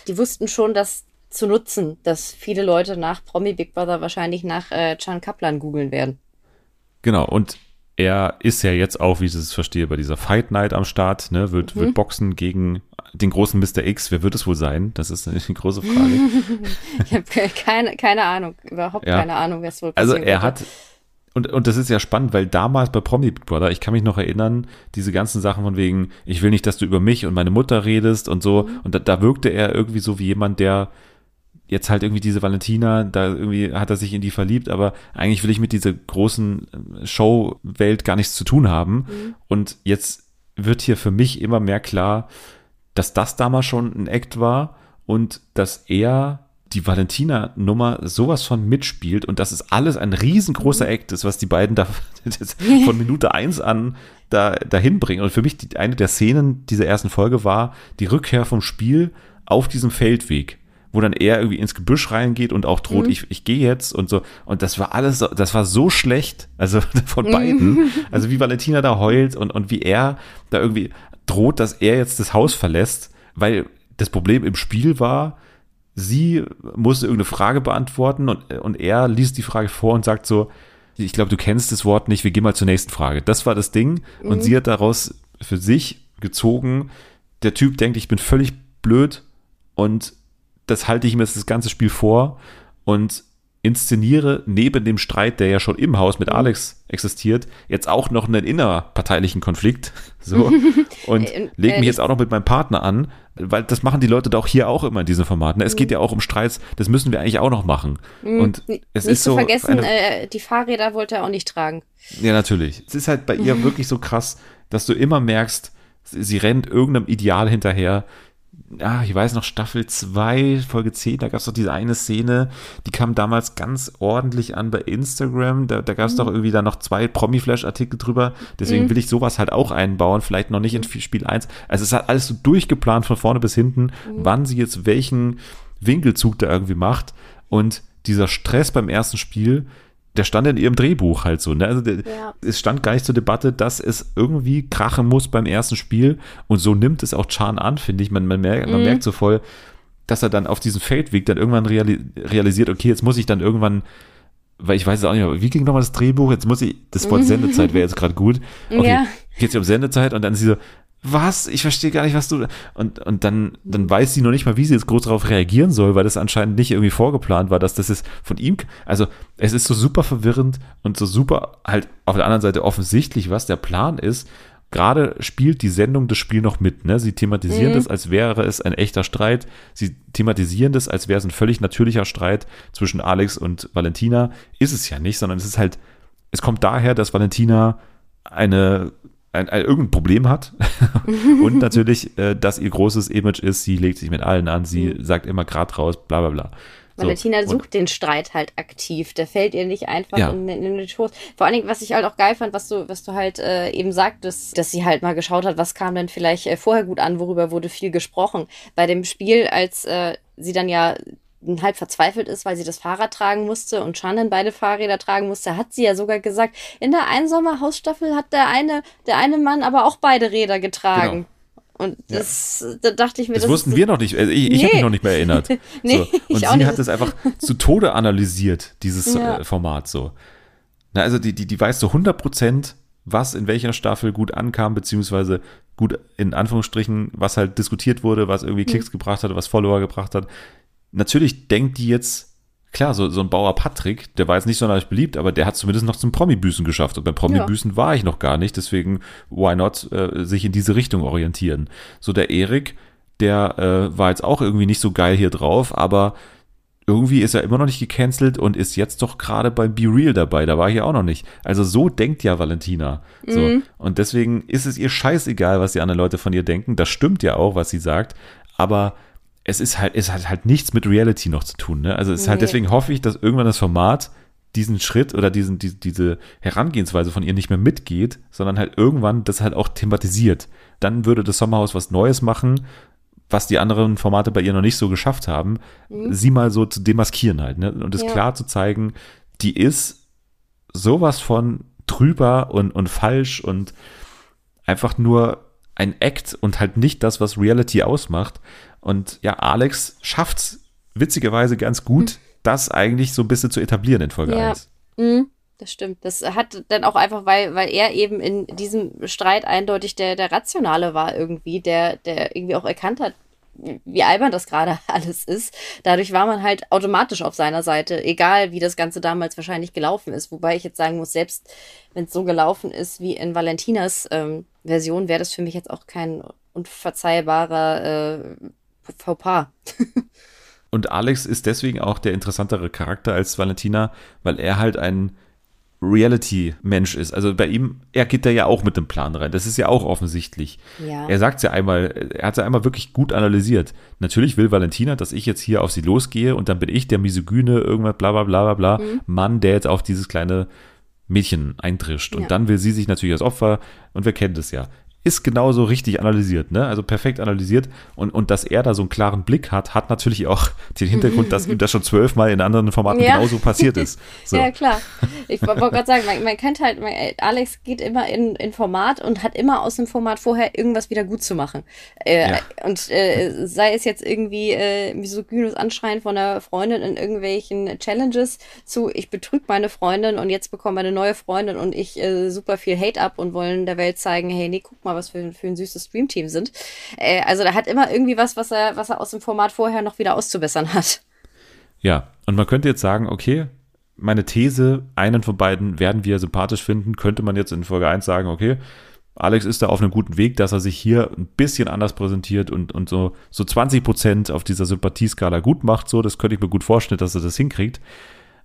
die wussten schon, das zu nutzen, dass viele Leute nach Promi Big Brother wahrscheinlich nach äh, Chan Kaplan googeln werden. Genau, und er ist ja jetzt auch, wie ich es verstehe, bei dieser Fight Night am Start, ne, wird, mhm. wird boxen gegen den großen Mr. X. Wer wird es wohl sein? Das ist eine große Frage. ich habe keine, keine Ahnung, überhaupt ja. keine Ahnung, wer es wohl Also er hat, und, und das ist ja spannend, weil damals bei Promi Big Brother, ich kann mich noch erinnern, diese ganzen Sachen von wegen, ich will nicht, dass du über mich und meine Mutter redest und so. Mhm. Und da, da wirkte er irgendwie so wie jemand, der jetzt halt irgendwie diese Valentina, da irgendwie hat er sich in die verliebt, aber eigentlich will ich mit dieser großen äh, Show-Welt gar nichts zu tun haben. Mhm. Und jetzt wird hier für mich immer mehr klar, dass das damals schon ein Act war und dass er die Valentina-Nummer sowas von mitspielt und dass es alles ein riesengroßer mhm. Act ist, was die beiden da von Minute eins an da dahin bringen. Und für mich die, eine der Szenen dieser ersten Folge war die Rückkehr vom Spiel auf diesem Feldweg wo dann er irgendwie ins Gebüsch reingeht und auch droht, mhm. ich, ich gehe jetzt und so. Und das war alles, das war so schlecht, also von beiden. Also wie Valentina da heult und, und wie er da irgendwie droht, dass er jetzt das Haus verlässt, weil das Problem im Spiel war, sie musste irgendeine Frage beantworten und, und er liest die Frage vor und sagt so, ich glaube, du kennst das Wort nicht, wir gehen mal zur nächsten Frage. Das war das Ding und mhm. sie hat daraus für sich gezogen, der Typ denkt, ich bin völlig blöd und das halte ich mir das ganze Spiel vor und inszeniere neben dem Streit, der ja schon im Haus mit mhm. Alex existiert, jetzt auch noch einen innerparteilichen Konflikt. So. Und äh, lege mich jetzt auch noch mit meinem Partner an, weil das machen die Leute doch hier auch immer in diesen Formaten. Es geht ja auch um Streits, das müssen wir eigentlich auch noch machen. Mhm. Und es nicht ist zu so. vergessen, äh, die Fahrräder wollte er auch nicht tragen. Ja, natürlich. Es ist halt bei ihr wirklich so krass, dass du immer merkst, sie rennt irgendeinem Ideal hinterher, ah, ich weiß noch, Staffel 2, Folge 10, da gab es doch diese eine Szene, die kam damals ganz ordentlich an bei Instagram. Da, da gab es mhm. doch irgendwie da noch zwei Promi-Flash-Artikel drüber. Deswegen mhm. will ich sowas halt auch einbauen, vielleicht noch nicht in Spiel 1. Also es hat alles so durchgeplant von vorne bis hinten, mhm. wann sie jetzt welchen Winkelzug da irgendwie macht. Und dieser Stress beim ersten Spiel, der stand in ihrem Drehbuch halt so. Ne? Also der, ja. es stand gar nicht zur Debatte, dass es irgendwie krachen muss beim ersten Spiel. Und so nimmt es auch Chan an, finde ich. Man, man, merkt, man mhm. merkt so voll, dass er dann auf diesem Feldweg dann irgendwann reali realisiert, okay, jetzt muss ich dann irgendwann, weil ich weiß es auch nicht mehr, wie ging nochmal das Drehbuch? Jetzt muss ich, das Wort Sendezeit wäre jetzt gerade gut. Okay, ja. geht es um Sendezeit und dann ist sie so, was? Ich verstehe gar nicht, was du. Und, und dann, dann weiß sie noch nicht mal, wie sie jetzt groß darauf reagieren soll, weil das anscheinend nicht irgendwie vorgeplant war, dass das ist von ihm. Also, es ist so super verwirrend und so super halt auf der anderen Seite offensichtlich, was der Plan ist. Gerade spielt die Sendung das Spiel noch mit. Ne? Sie thematisieren mhm. das, als wäre es ein echter Streit. Sie thematisieren das, als wäre es ein völlig natürlicher Streit zwischen Alex und Valentina. Ist es ja nicht, sondern es ist halt, es kommt daher, dass Valentina eine ein, ein, irgendein Problem hat und natürlich, äh, dass ihr großes Image ist, sie legt sich mit allen an, sie mhm. sagt immer grad raus, bla bla bla. Valentina so, sucht den Streit halt aktiv. Der fällt ihr nicht einfach ja. in, in, den Schoß. Vor allen Dingen, was ich halt auch geil fand, was du, was du halt äh, eben sagtest, dass sie halt mal geschaut hat, was kam denn vielleicht äh, vorher gut an, worüber wurde viel gesprochen. Bei dem Spiel, als äh, sie dann ja halb verzweifelt ist, weil sie das Fahrrad tragen musste und Shannon beide Fahrräder tragen musste, hat sie ja sogar gesagt, in der Einsommerhausstaffel hat der eine, der eine Mann aber auch beide Räder getragen. Genau. Und das, ja. da dachte ich mir, das, das wussten wir noch nicht. Also ich, ich nee. habe mich noch nicht mehr erinnert. nee, so. Und sie hat es einfach zu Tode analysiert, dieses ja. Äh, Format so. Na, also die, die, die weiß so 100 Prozent, was in welcher Staffel gut ankam, beziehungsweise gut in Anführungsstrichen, was halt diskutiert wurde, was irgendwie Klicks mhm. gebracht hat, was Follower gebracht hat natürlich denkt die jetzt, klar, so, so ein Bauer Patrick, der war jetzt nicht sonderlich beliebt, aber der hat zumindest noch zum Promi-Büßen geschafft. Und beim Promi-Büßen ja. war ich noch gar nicht, deswegen why not äh, sich in diese Richtung orientieren. So der Erik, der äh, war jetzt auch irgendwie nicht so geil hier drauf, aber irgendwie ist er immer noch nicht gecancelt und ist jetzt doch gerade beim Be Real dabei. Da war ich ja auch noch nicht. Also so denkt ja Valentina. So. Mhm. Und deswegen ist es ihr scheißegal, was die anderen Leute von ihr denken. Das stimmt ja auch, was sie sagt. Aber es ist halt, es hat halt nichts mit Reality noch zu tun. Ne? Also es ist halt, deswegen hoffe ich, dass irgendwann das Format diesen Schritt oder diesen, die, diese Herangehensweise von ihr nicht mehr mitgeht, sondern halt irgendwann das halt auch thematisiert. Dann würde das Sommerhaus was Neues machen, was die anderen Formate bei ihr noch nicht so geschafft haben, mhm. sie mal so zu demaskieren halt, ne? Und es ja. klar zu zeigen, die ist sowas von drüber und, und falsch und einfach nur ein Act und halt nicht das, was Reality ausmacht. Und ja, Alex schafft es witzigerweise ganz gut, mhm. das eigentlich so ein bisschen zu etablieren in Folge ja. 1. Mhm. Das stimmt. Das hat dann auch einfach, weil, weil er eben in diesem Streit eindeutig der, der Rationale war irgendwie, der, der irgendwie auch erkannt hat, wie albern das gerade alles ist. Dadurch war man halt automatisch auf seiner Seite, egal wie das Ganze damals wahrscheinlich gelaufen ist. Wobei ich jetzt sagen muss, selbst wenn es so gelaufen ist wie in Valentinas ähm, Version, wäre das für mich jetzt auch kein unverzeihbarer äh, Fauxpas. Und Alex ist deswegen auch der interessantere Charakter als Valentina, weil er halt ein Reality-Mensch ist. Also bei ihm, er geht da ja auch mit dem Plan rein. Das ist ja auch offensichtlich. Ja. Er sagt ja einmal, er hat ja einmal wirklich gut analysiert. Natürlich will Valentina, dass ich jetzt hier auf sie losgehe und dann bin ich der misogyne, irgendwas, bla bla bla bla bla, mhm. Mann, der jetzt auf dieses kleine Mädchen eintrischt. Und ja. dann will sie sich natürlich als Opfer, und wir kennen das ja ist genauso richtig analysiert, ne? Also perfekt analysiert. Und, und dass er da so einen klaren Blick hat, hat natürlich auch den Hintergrund, dass ihm das schon zwölfmal in anderen Formaten ja. genauso passiert ist. So. Ja, klar. Ich wollte gerade sagen, man, man kennt halt, man, Alex geht immer in, in Format und hat immer aus dem Format vorher irgendwas wieder gut zu machen. Äh, ja. Und äh, sei es jetzt irgendwie äh, misogynes Anschreien von einer Freundin in irgendwelchen Challenges zu, ich betrüge meine Freundin und jetzt bekomme eine neue Freundin und ich äh, super viel Hate ab und wollen der Welt zeigen, hey, nee, guck mal, was für, für ein süßes Streamteam sind. Äh, also da hat immer irgendwie was, was er, was er aus dem Format vorher noch wieder auszubessern hat. Ja, und man könnte jetzt sagen, okay, meine These, einen von beiden werden wir sympathisch finden, könnte man jetzt in Folge 1 sagen, okay, Alex ist da auf einem guten Weg, dass er sich hier ein bisschen anders präsentiert und, und so, so 20 Prozent auf dieser Sympathieskala gut macht. So, das könnte ich mir gut vorstellen, dass er das hinkriegt.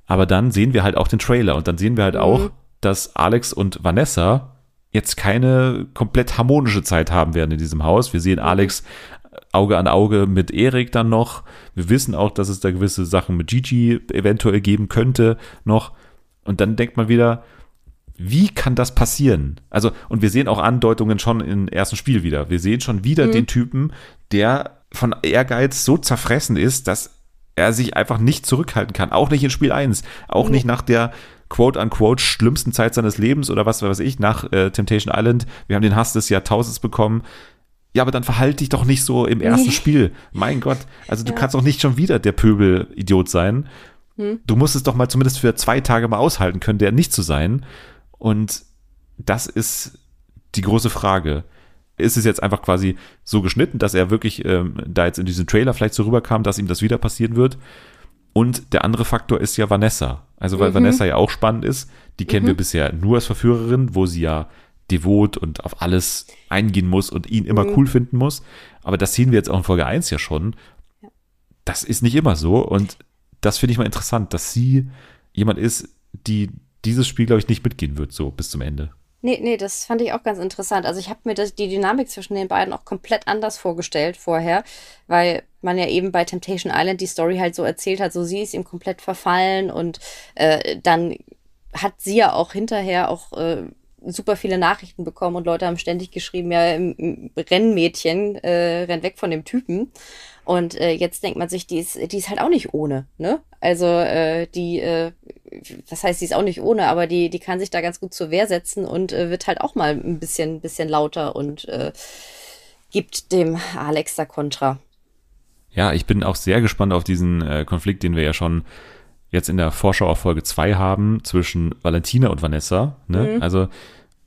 Aber dann sehen wir halt auch den Trailer und dann sehen wir halt mhm. auch, dass Alex und Vanessa jetzt keine komplett harmonische Zeit haben werden in diesem Haus. Wir sehen mhm. Alex Auge an Auge mit Erik dann noch. Wir wissen auch, dass es da gewisse Sachen mit Gigi eventuell geben könnte noch. Und dann denkt man wieder, wie kann das passieren? Also, und wir sehen auch Andeutungen schon im ersten Spiel wieder. Wir sehen schon wieder mhm. den Typen, der von Ehrgeiz so zerfressen ist, dass er sich einfach nicht zurückhalten kann. Auch nicht in Spiel 1. Auch mhm. nicht nach der quote-unquote schlimmsten Zeit seines Lebens oder was weiß ich, nach äh, Temptation Island. Wir haben den Hass des Jahrtausends bekommen. Ja, aber dann verhalte dich doch nicht so im ersten nee. Spiel. Mein Gott. Also du ja. kannst doch nicht schon wieder der Pöbel-Idiot sein. Hm. Du musst es doch mal zumindest für zwei Tage mal aushalten können, der nicht zu sein. Und das ist die große Frage. Ist es jetzt einfach quasi so geschnitten, dass er wirklich ähm, da jetzt in diesem Trailer vielleicht so rüberkam, dass ihm das wieder passieren wird? Und der andere Faktor ist ja Vanessa. Also weil mhm. Vanessa ja auch spannend ist. Die kennen mhm. wir bisher nur als Verführerin, wo sie ja devot und auf alles eingehen muss und ihn immer mhm. cool finden muss. Aber das sehen wir jetzt auch in Folge 1 ja schon. Das ist nicht immer so. Und das finde ich mal interessant, dass sie jemand ist, die dieses Spiel, glaube ich, nicht mitgehen wird, so bis zum Ende. Nee, nee, das fand ich auch ganz interessant. Also ich habe mir das, die Dynamik zwischen den beiden auch komplett anders vorgestellt vorher, weil man ja eben bei Temptation Island die Story halt so erzählt hat, so sie ist ihm komplett verfallen und äh, dann hat sie ja auch hinterher auch äh, super viele Nachrichten bekommen und Leute haben ständig geschrieben, ja, Rennmädchen, äh, renn weg von dem Typen. Und äh, jetzt denkt man sich, die ist, die ist halt auch nicht ohne, ne? Also äh, die, äh, was heißt, die ist auch nicht ohne, aber die, die kann sich da ganz gut zur Wehr setzen und äh, wird halt auch mal ein bisschen, bisschen lauter und äh, gibt dem Alex da Kontra. Ja, ich bin auch sehr gespannt auf diesen äh, Konflikt, den wir ja schon jetzt in der Vorschau auf Folge 2 haben zwischen Valentina und Vanessa. Ne? Mhm. Also,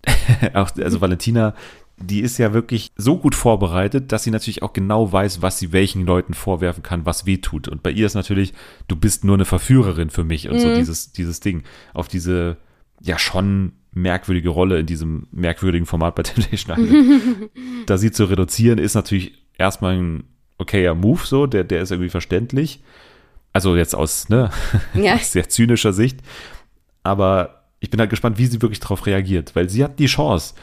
auch, also Valentina, die ist ja wirklich so gut vorbereitet, dass sie natürlich auch genau weiß, was sie welchen Leuten vorwerfen kann, was weh tut. Und bei ihr ist natürlich, du bist nur eine Verführerin für mich und mhm. so dieses, dieses Ding. Auf diese, ja, schon merkwürdige Rolle in diesem merkwürdigen Format bei Temptation Island. da sie zu reduzieren, ist natürlich erstmal ein okayer Move, so, der, der ist irgendwie verständlich. Also jetzt aus, ne, ja. aus sehr zynischer Sicht. Aber ich bin halt gespannt, wie sie wirklich darauf reagiert, weil sie hat die Chance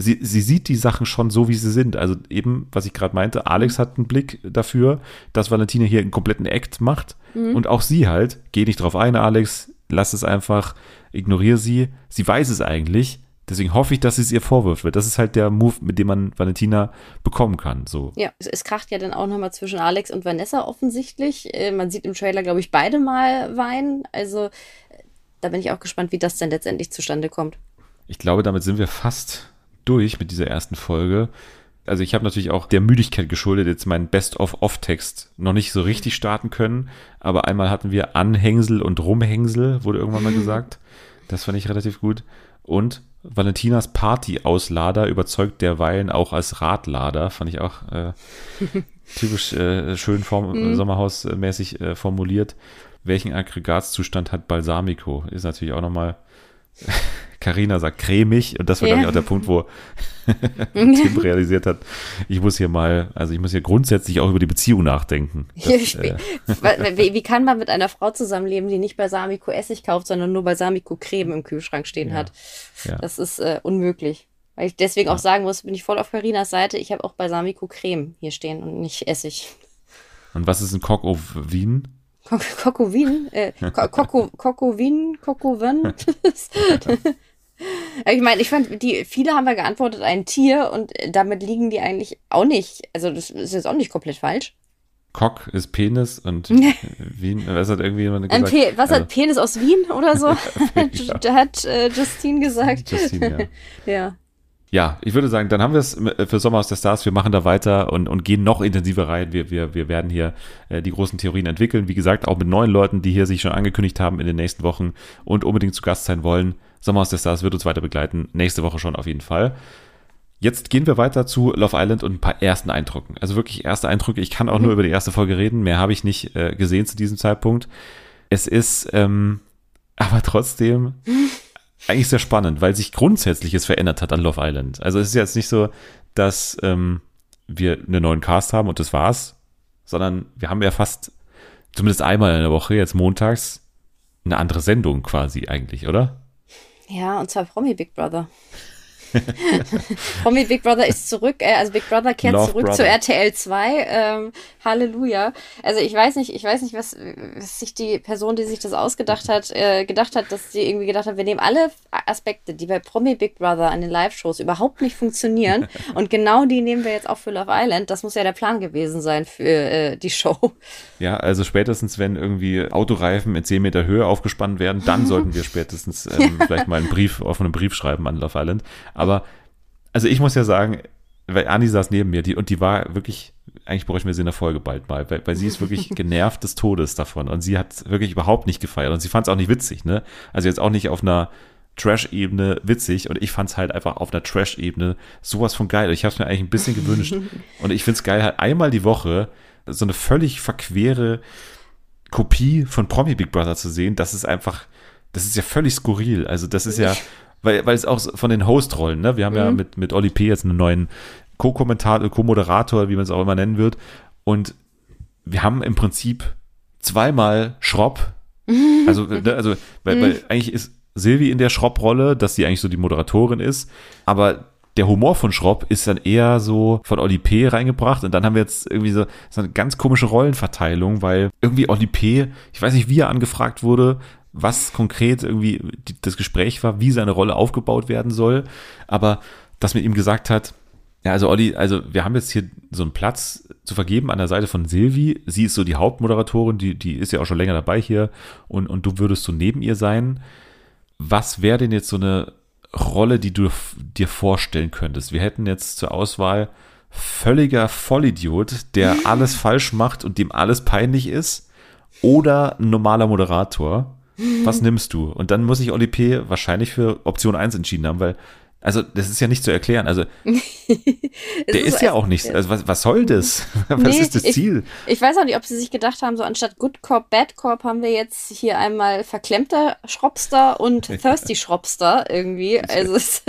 sie, sie sieht die Sachen schon so, wie sie sind. Also eben, was ich gerade meinte, Alex hat einen Blick dafür, dass Valentina hier einen kompletten Act macht. Mhm. Und auch sie halt, geh nicht drauf ein, Alex, lass es einfach, ignoriere sie. Sie weiß es eigentlich. Deswegen hoffe ich, dass es ihr vorwirft, weil das ist halt der Move, mit dem man Valentina bekommen kann. So. Ja, es, kracht ja dann auch nochmal zwischen Alex und Vanessa offensichtlich. Äh, man sieht im Trailer, glaube ich, beide mal weinen. Also äh, da bin ich auch gespannt, wie das denn letztendlich zustande kommt. Ich glaube, damit sind wir fast durch mit dieser ersten Folge. Also ich habe natürlich auch der Müdigkeit geschuldet, jetzt meinen Best-of-Off-Text noch nicht so richtig starten können. Aber einmal hatten wir Anhängsel und Rumhängsel, wurde irgendwann mal gesagt. Das fand ich relativ gut. Und Valentinas Party-Auslader überzeugt derweilen auch als Radlader. Fand ich auch äh, typisch äh, schön form mhm. sommerhausmäßig äh, formuliert. Welchen Aggregatzustand hat Balsamico? Ist natürlich auch nochmal Carina sagt cremig und das war, ja. glaube ich, auch der Punkt, wo Tim realisiert hat, ich muss hier mal, also ich muss hier grundsätzlich auch über die Beziehung nachdenken. Das, äh, wie, wie, kann man mit einer Frau zusammenleben, die nicht Balsamico Essig kauft, sondern nur Balsamico Creme im Kühlschrank stehen ja. hat? Ja. Das ist äh, unmöglich. Weil ich deswegen auch sagen muss, bin ich voll auf Carinas Seite, ich habe auch Balsamico Creme hier stehen und nicht Essig. Und was ist ein Coq au Vin? Kokowin? Äh, Kokowin? Kokowin? Ich meine, ich fand, die, viele haben wir geantwortet, ein Tier und damit liegen die eigentlich auch nicht. Also, das ist jetzt auch nicht komplett falsch. Cock ist Penis und Wien, was hat irgendwie jemand gesagt? Pe was also, hat Penis aus Wien oder so? ja. hat äh, Justine gesagt. Justine, ja. ja. Ja, ich würde sagen, dann haben wir es äh, für Sommer aus der Stars. Wir machen da weiter und, und gehen noch intensiver rein. Wir, wir, wir werden hier äh, die großen Theorien entwickeln. Wie gesagt, auch mit neuen Leuten, die hier sich schon angekündigt haben in den nächsten Wochen und unbedingt zu Gast sein wollen. Sommer aus der Stars wird uns weiter begleiten. Nächste Woche schon auf jeden Fall. Jetzt gehen wir weiter zu Love Island und ein paar ersten Eindrücken. Also wirklich erste Eindrücke. Ich kann auch mhm. nur über die erste Folge reden. Mehr habe ich nicht äh, gesehen zu diesem Zeitpunkt. Es ist ähm, aber trotzdem eigentlich sehr spannend, weil sich Grundsätzliches verändert hat an Love Island. Also es ist jetzt nicht so, dass ähm, wir einen neuen Cast haben und das war's, sondern wir haben ja fast zumindest einmal in der Woche, jetzt montags, eine andere Sendung quasi eigentlich, oder? Ja, und zwar Promi Big Brother. Promi Big Brother ist zurück, äh, also Big Brother kehrt Love zurück Brother. zu RTL 2. Ähm, Halleluja. Also ich weiß nicht, ich weiß nicht, was, was sich die Person, die sich das ausgedacht hat, äh, gedacht hat, dass sie irgendwie gedacht hat, wir nehmen alle Aspekte, die bei Promi Big Brother an den Live-Shows überhaupt nicht funktionieren und genau die nehmen wir jetzt auch für Love Island. Das muss ja der Plan gewesen sein für äh, die Show. Ja, also spätestens, wenn irgendwie Autoreifen in 10 Meter Höhe aufgespannt werden, dann sollten wir spätestens ähm, vielleicht mal einen Brief, offenen Brief schreiben an Love Island. Aber, also ich muss ja sagen, weil Anni saß neben mir die, und die war wirklich, eigentlich bräuchten wir sie in der Folge bald mal, weil, weil sie ist wirklich genervt des Todes davon und sie hat wirklich überhaupt nicht gefeiert und sie fand es auch nicht witzig, ne? Also jetzt auch nicht auf einer Trash-Ebene witzig und ich fand es halt einfach auf einer Trash-Ebene sowas von geil. Ich habe es mir eigentlich ein bisschen gewünscht und ich finde es geil, halt einmal die Woche so eine völlig verquere Kopie von Promi Big Brother zu sehen. Das ist einfach, das ist ja völlig skurril. Also das ist ja, weil, weil es auch von den Host-Rollen, ne? Wir haben mhm. ja mit, mit Oli P. jetzt einen neuen Co-Kommentator, Co-Moderator, wie man es auch immer nennen wird. Und wir haben im Prinzip zweimal Schropp. Also, ne, also weil, weil mhm. eigentlich ist Silvi in der Schropp-Rolle, dass sie eigentlich so die Moderatorin ist. Aber der Humor von Schropp ist dann eher so von Oli P. reingebracht und dann haben wir jetzt irgendwie so, so eine ganz komische Rollenverteilung, weil irgendwie Oli P., ich weiß nicht, wie er angefragt wurde, was konkret irgendwie das Gespräch war, wie seine Rolle aufgebaut werden soll, aber dass mit ihm gesagt hat, ja, also Olli, also wir haben jetzt hier so einen Platz zu vergeben an der Seite von Silvi. Sie ist so die Hauptmoderatorin, die, die ist ja auch schon länger dabei hier und, und du würdest so neben ihr sein. Was wäre denn jetzt so eine Rolle, die du dir vorstellen könntest? Wir hätten jetzt zur Auswahl völliger Vollidiot, der alles falsch macht und dem alles peinlich ist, oder ein normaler Moderator was nimmst du? Und dann muss sich Oli P. wahrscheinlich für Option 1 entschieden haben, weil, also das ist ja nicht zu erklären. Also der ist, ist ja auch nicht, also was, was soll das? was nee, ist das Ziel? Ich, ich, weiß auch nicht, ob sie sich gedacht haben, so anstatt Good Cop, Bad Cop haben wir jetzt hier einmal verklemmter Schropster und Thirsty Schropster irgendwie. Also es,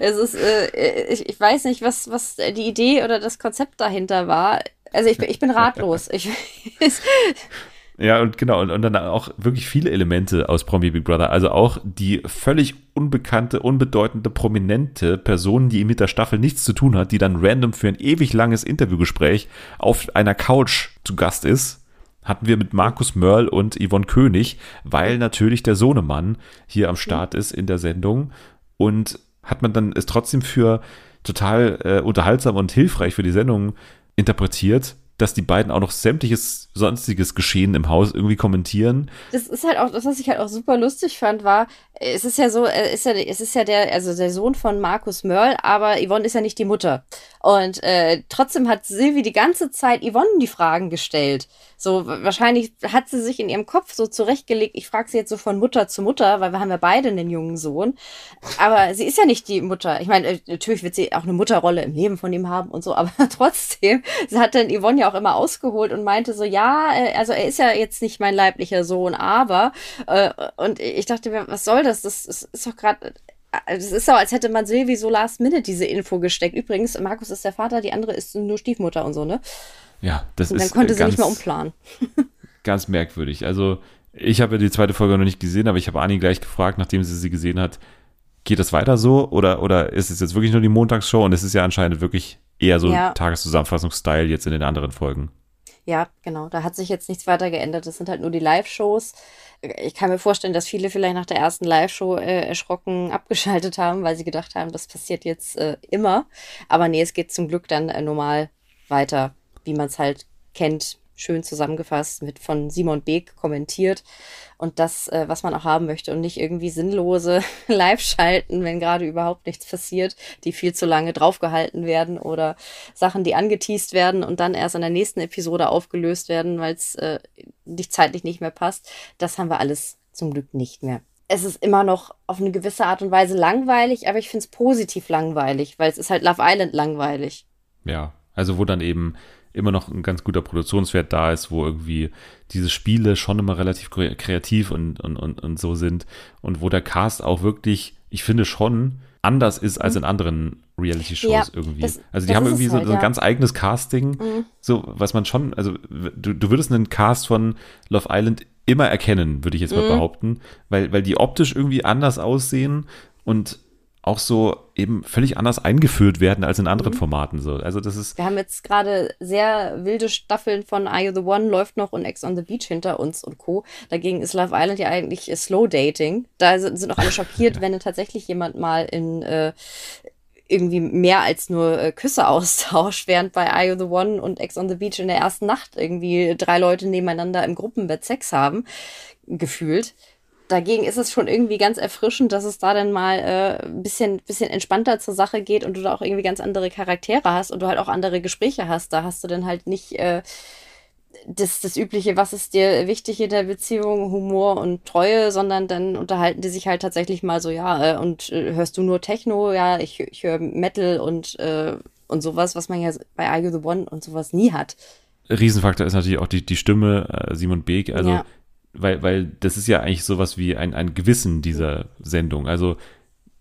es ist, äh, ich, ich weiß nicht, was, was die Idee oder das Konzept dahinter war. Also ich, ich bin ratlos. Ich, ja, und genau, und, und dann auch wirklich viele Elemente aus Promi Big Brother. Also auch die völlig unbekannte, unbedeutende, prominente Person, die mit der Staffel nichts zu tun hat, die dann random für ein ewig langes Interviewgespräch auf einer Couch zu Gast ist. Hatten wir mit Markus Mörl und Yvonne König, weil natürlich der Sohnemann hier am Start ist in der Sendung. Und hat man dann es trotzdem für total äh, unterhaltsam und hilfreich für die Sendung interpretiert dass die beiden auch noch sämtliches sonstiges Geschehen im Haus irgendwie kommentieren. Das ist halt auch, das, was ich halt auch super lustig fand, war, es ist ja so, ist ja, es ist ja der, also der Sohn von Markus Mörl, aber Yvonne ist ja nicht die Mutter. Und äh, trotzdem hat Silvi die ganze Zeit Yvonne die Fragen gestellt. So, wahrscheinlich hat sie sich in ihrem Kopf so zurechtgelegt, ich frage sie jetzt so von Mutter zu Mutter, weil wir haben ja beide einen jungen Sohn. Aber sie ist ja nicht die Mutter. Ich meine, äh, natürlich wird sie auch eine Mutterrolle im Leben von ihm haben und so, aber trotzdem, sie hat dann Yvonne ja auch immer ausgeholt und meinte so, ja, äh, also er ist ja jetzt nicht mein leiblicher Sohn, aber äh, und ich dachte mir, was soll das? Das, das ist doch gerade es ist so, als hätte man Silvi so last minute diese Info gesteckt. Übrigens, Markus ist der Vater, die andere ist nur Stiefmutter und so, ne? Ja, das und ist. Dann konnte sie nicht mehr umplanen. ganz merkwürdig. Also, ich habe ja die zweite Folge noch nicht gesehen, aber ich habe Ani gleich gefragt, nachdem sie sie gesehen hat, geht das weiter so oder, oder ist es jetzt wirklich nur die Montagsshow und es ist ja anscheinend wirklich eher so ja. Tageszusammenfassungsstyle jetzt in den anderen Folgen. Ja, genau. Da hat sich jetzt nichts weiter geändert. Das sind halt nur die Live-Shows ich kann mir vorstellen, dass viele vielleicht nach der ersten Live-Show äh, erschrocken abgeschaltet haben, weil sie gedacht haben, das passiert jetzt äh, immer. Aber nee, es geht zum Glück dann äh, normal weiter, wie man es halt kennt, schön zusammengefasst, mit von Simon Beek kommentiert und das, äh, was man auch haben möchte und nicht irgendwie sinnlose Live-Schalten, wenn gerade überhaupt nichts passiert, die viel zu lange draufgehalten werden oder Sachen, die angeteased werden und dann erst in der nächsten Episode aufgelöst werden, weil es äh, nicht zeitlich nicht mehr passt. Das haben wir alles zum Glück nicht mehr. Es ist immer noch auf eine gewisse Art und Weise langweilig, aber ich finde es positiv langweilig, weil es ist halt Love Island langweilig. Ja, also wo dann eben immer noch ein ganz guter Produktionswert da ist, wo irgendwie diese Spiele schon immer relativ kreativ und, und, und, und so sind und wo der Cast auch wirklich, ich finde schon, anders ist als in anderen Reality-Shows ja, irgendwie. Das, also die haben irgendwie so, halt, so, ein ja. ganz eigenes Casting, mhm. so was man schon, also du, du würdest einen Cast von Love Island immer erkennen, würde ich jetzt mal mhm. behaupten, weil, weil die optisch irgendwie anders aussehen und auch so eben völlig anders eingeführt werden als in anderen mhm. Formaten. So. Also das ist. Wir haben jetzt gerade sehr wilde Staffeln von Are You the One läuft noch und Ex on the Beach hinter uns und Co. Dagegen ist Love Island ja eigentlich Slow Dating. Da sind, auch alle schockiert, ja. wenn tatsächlich jemand mal in äh, irgendwie mehr als nur äh, Küsse austauscht, während bei Are You the One und Ex on the Beach in der ersten Nacht irgendwie drei Leute nebeneinander im Gruppenbett Sex haben, gefühlt dagegen ist es schon irgendwie ganz erfrischend, dass es da dann mal äh, ein bisschen, bisschen entspannter zur Sache geht und du da auch irgendwie ganz andere Charaktere hast und du halt auch andere Gespräche hast. Da hast du dann halt nicht äh, das, das Übliche, was ist dir wichtig in der Beziehung, Humor und Treue, sondern dann unterhalten die sich halt tatsächlich mal so, ja, äh, und äh, hörst du nur Techno? Ja, ich, ich höre Metal und, äh, und sowas, was man ja bei You the One und sowas nie hat. Riesenfaktor ist natürlich auch die, die Stimme, äh, Simon Beek. Also ja weil, weil das ist ja eigentlich sowas wie ein, ein Gewissen dieser Sendung. Also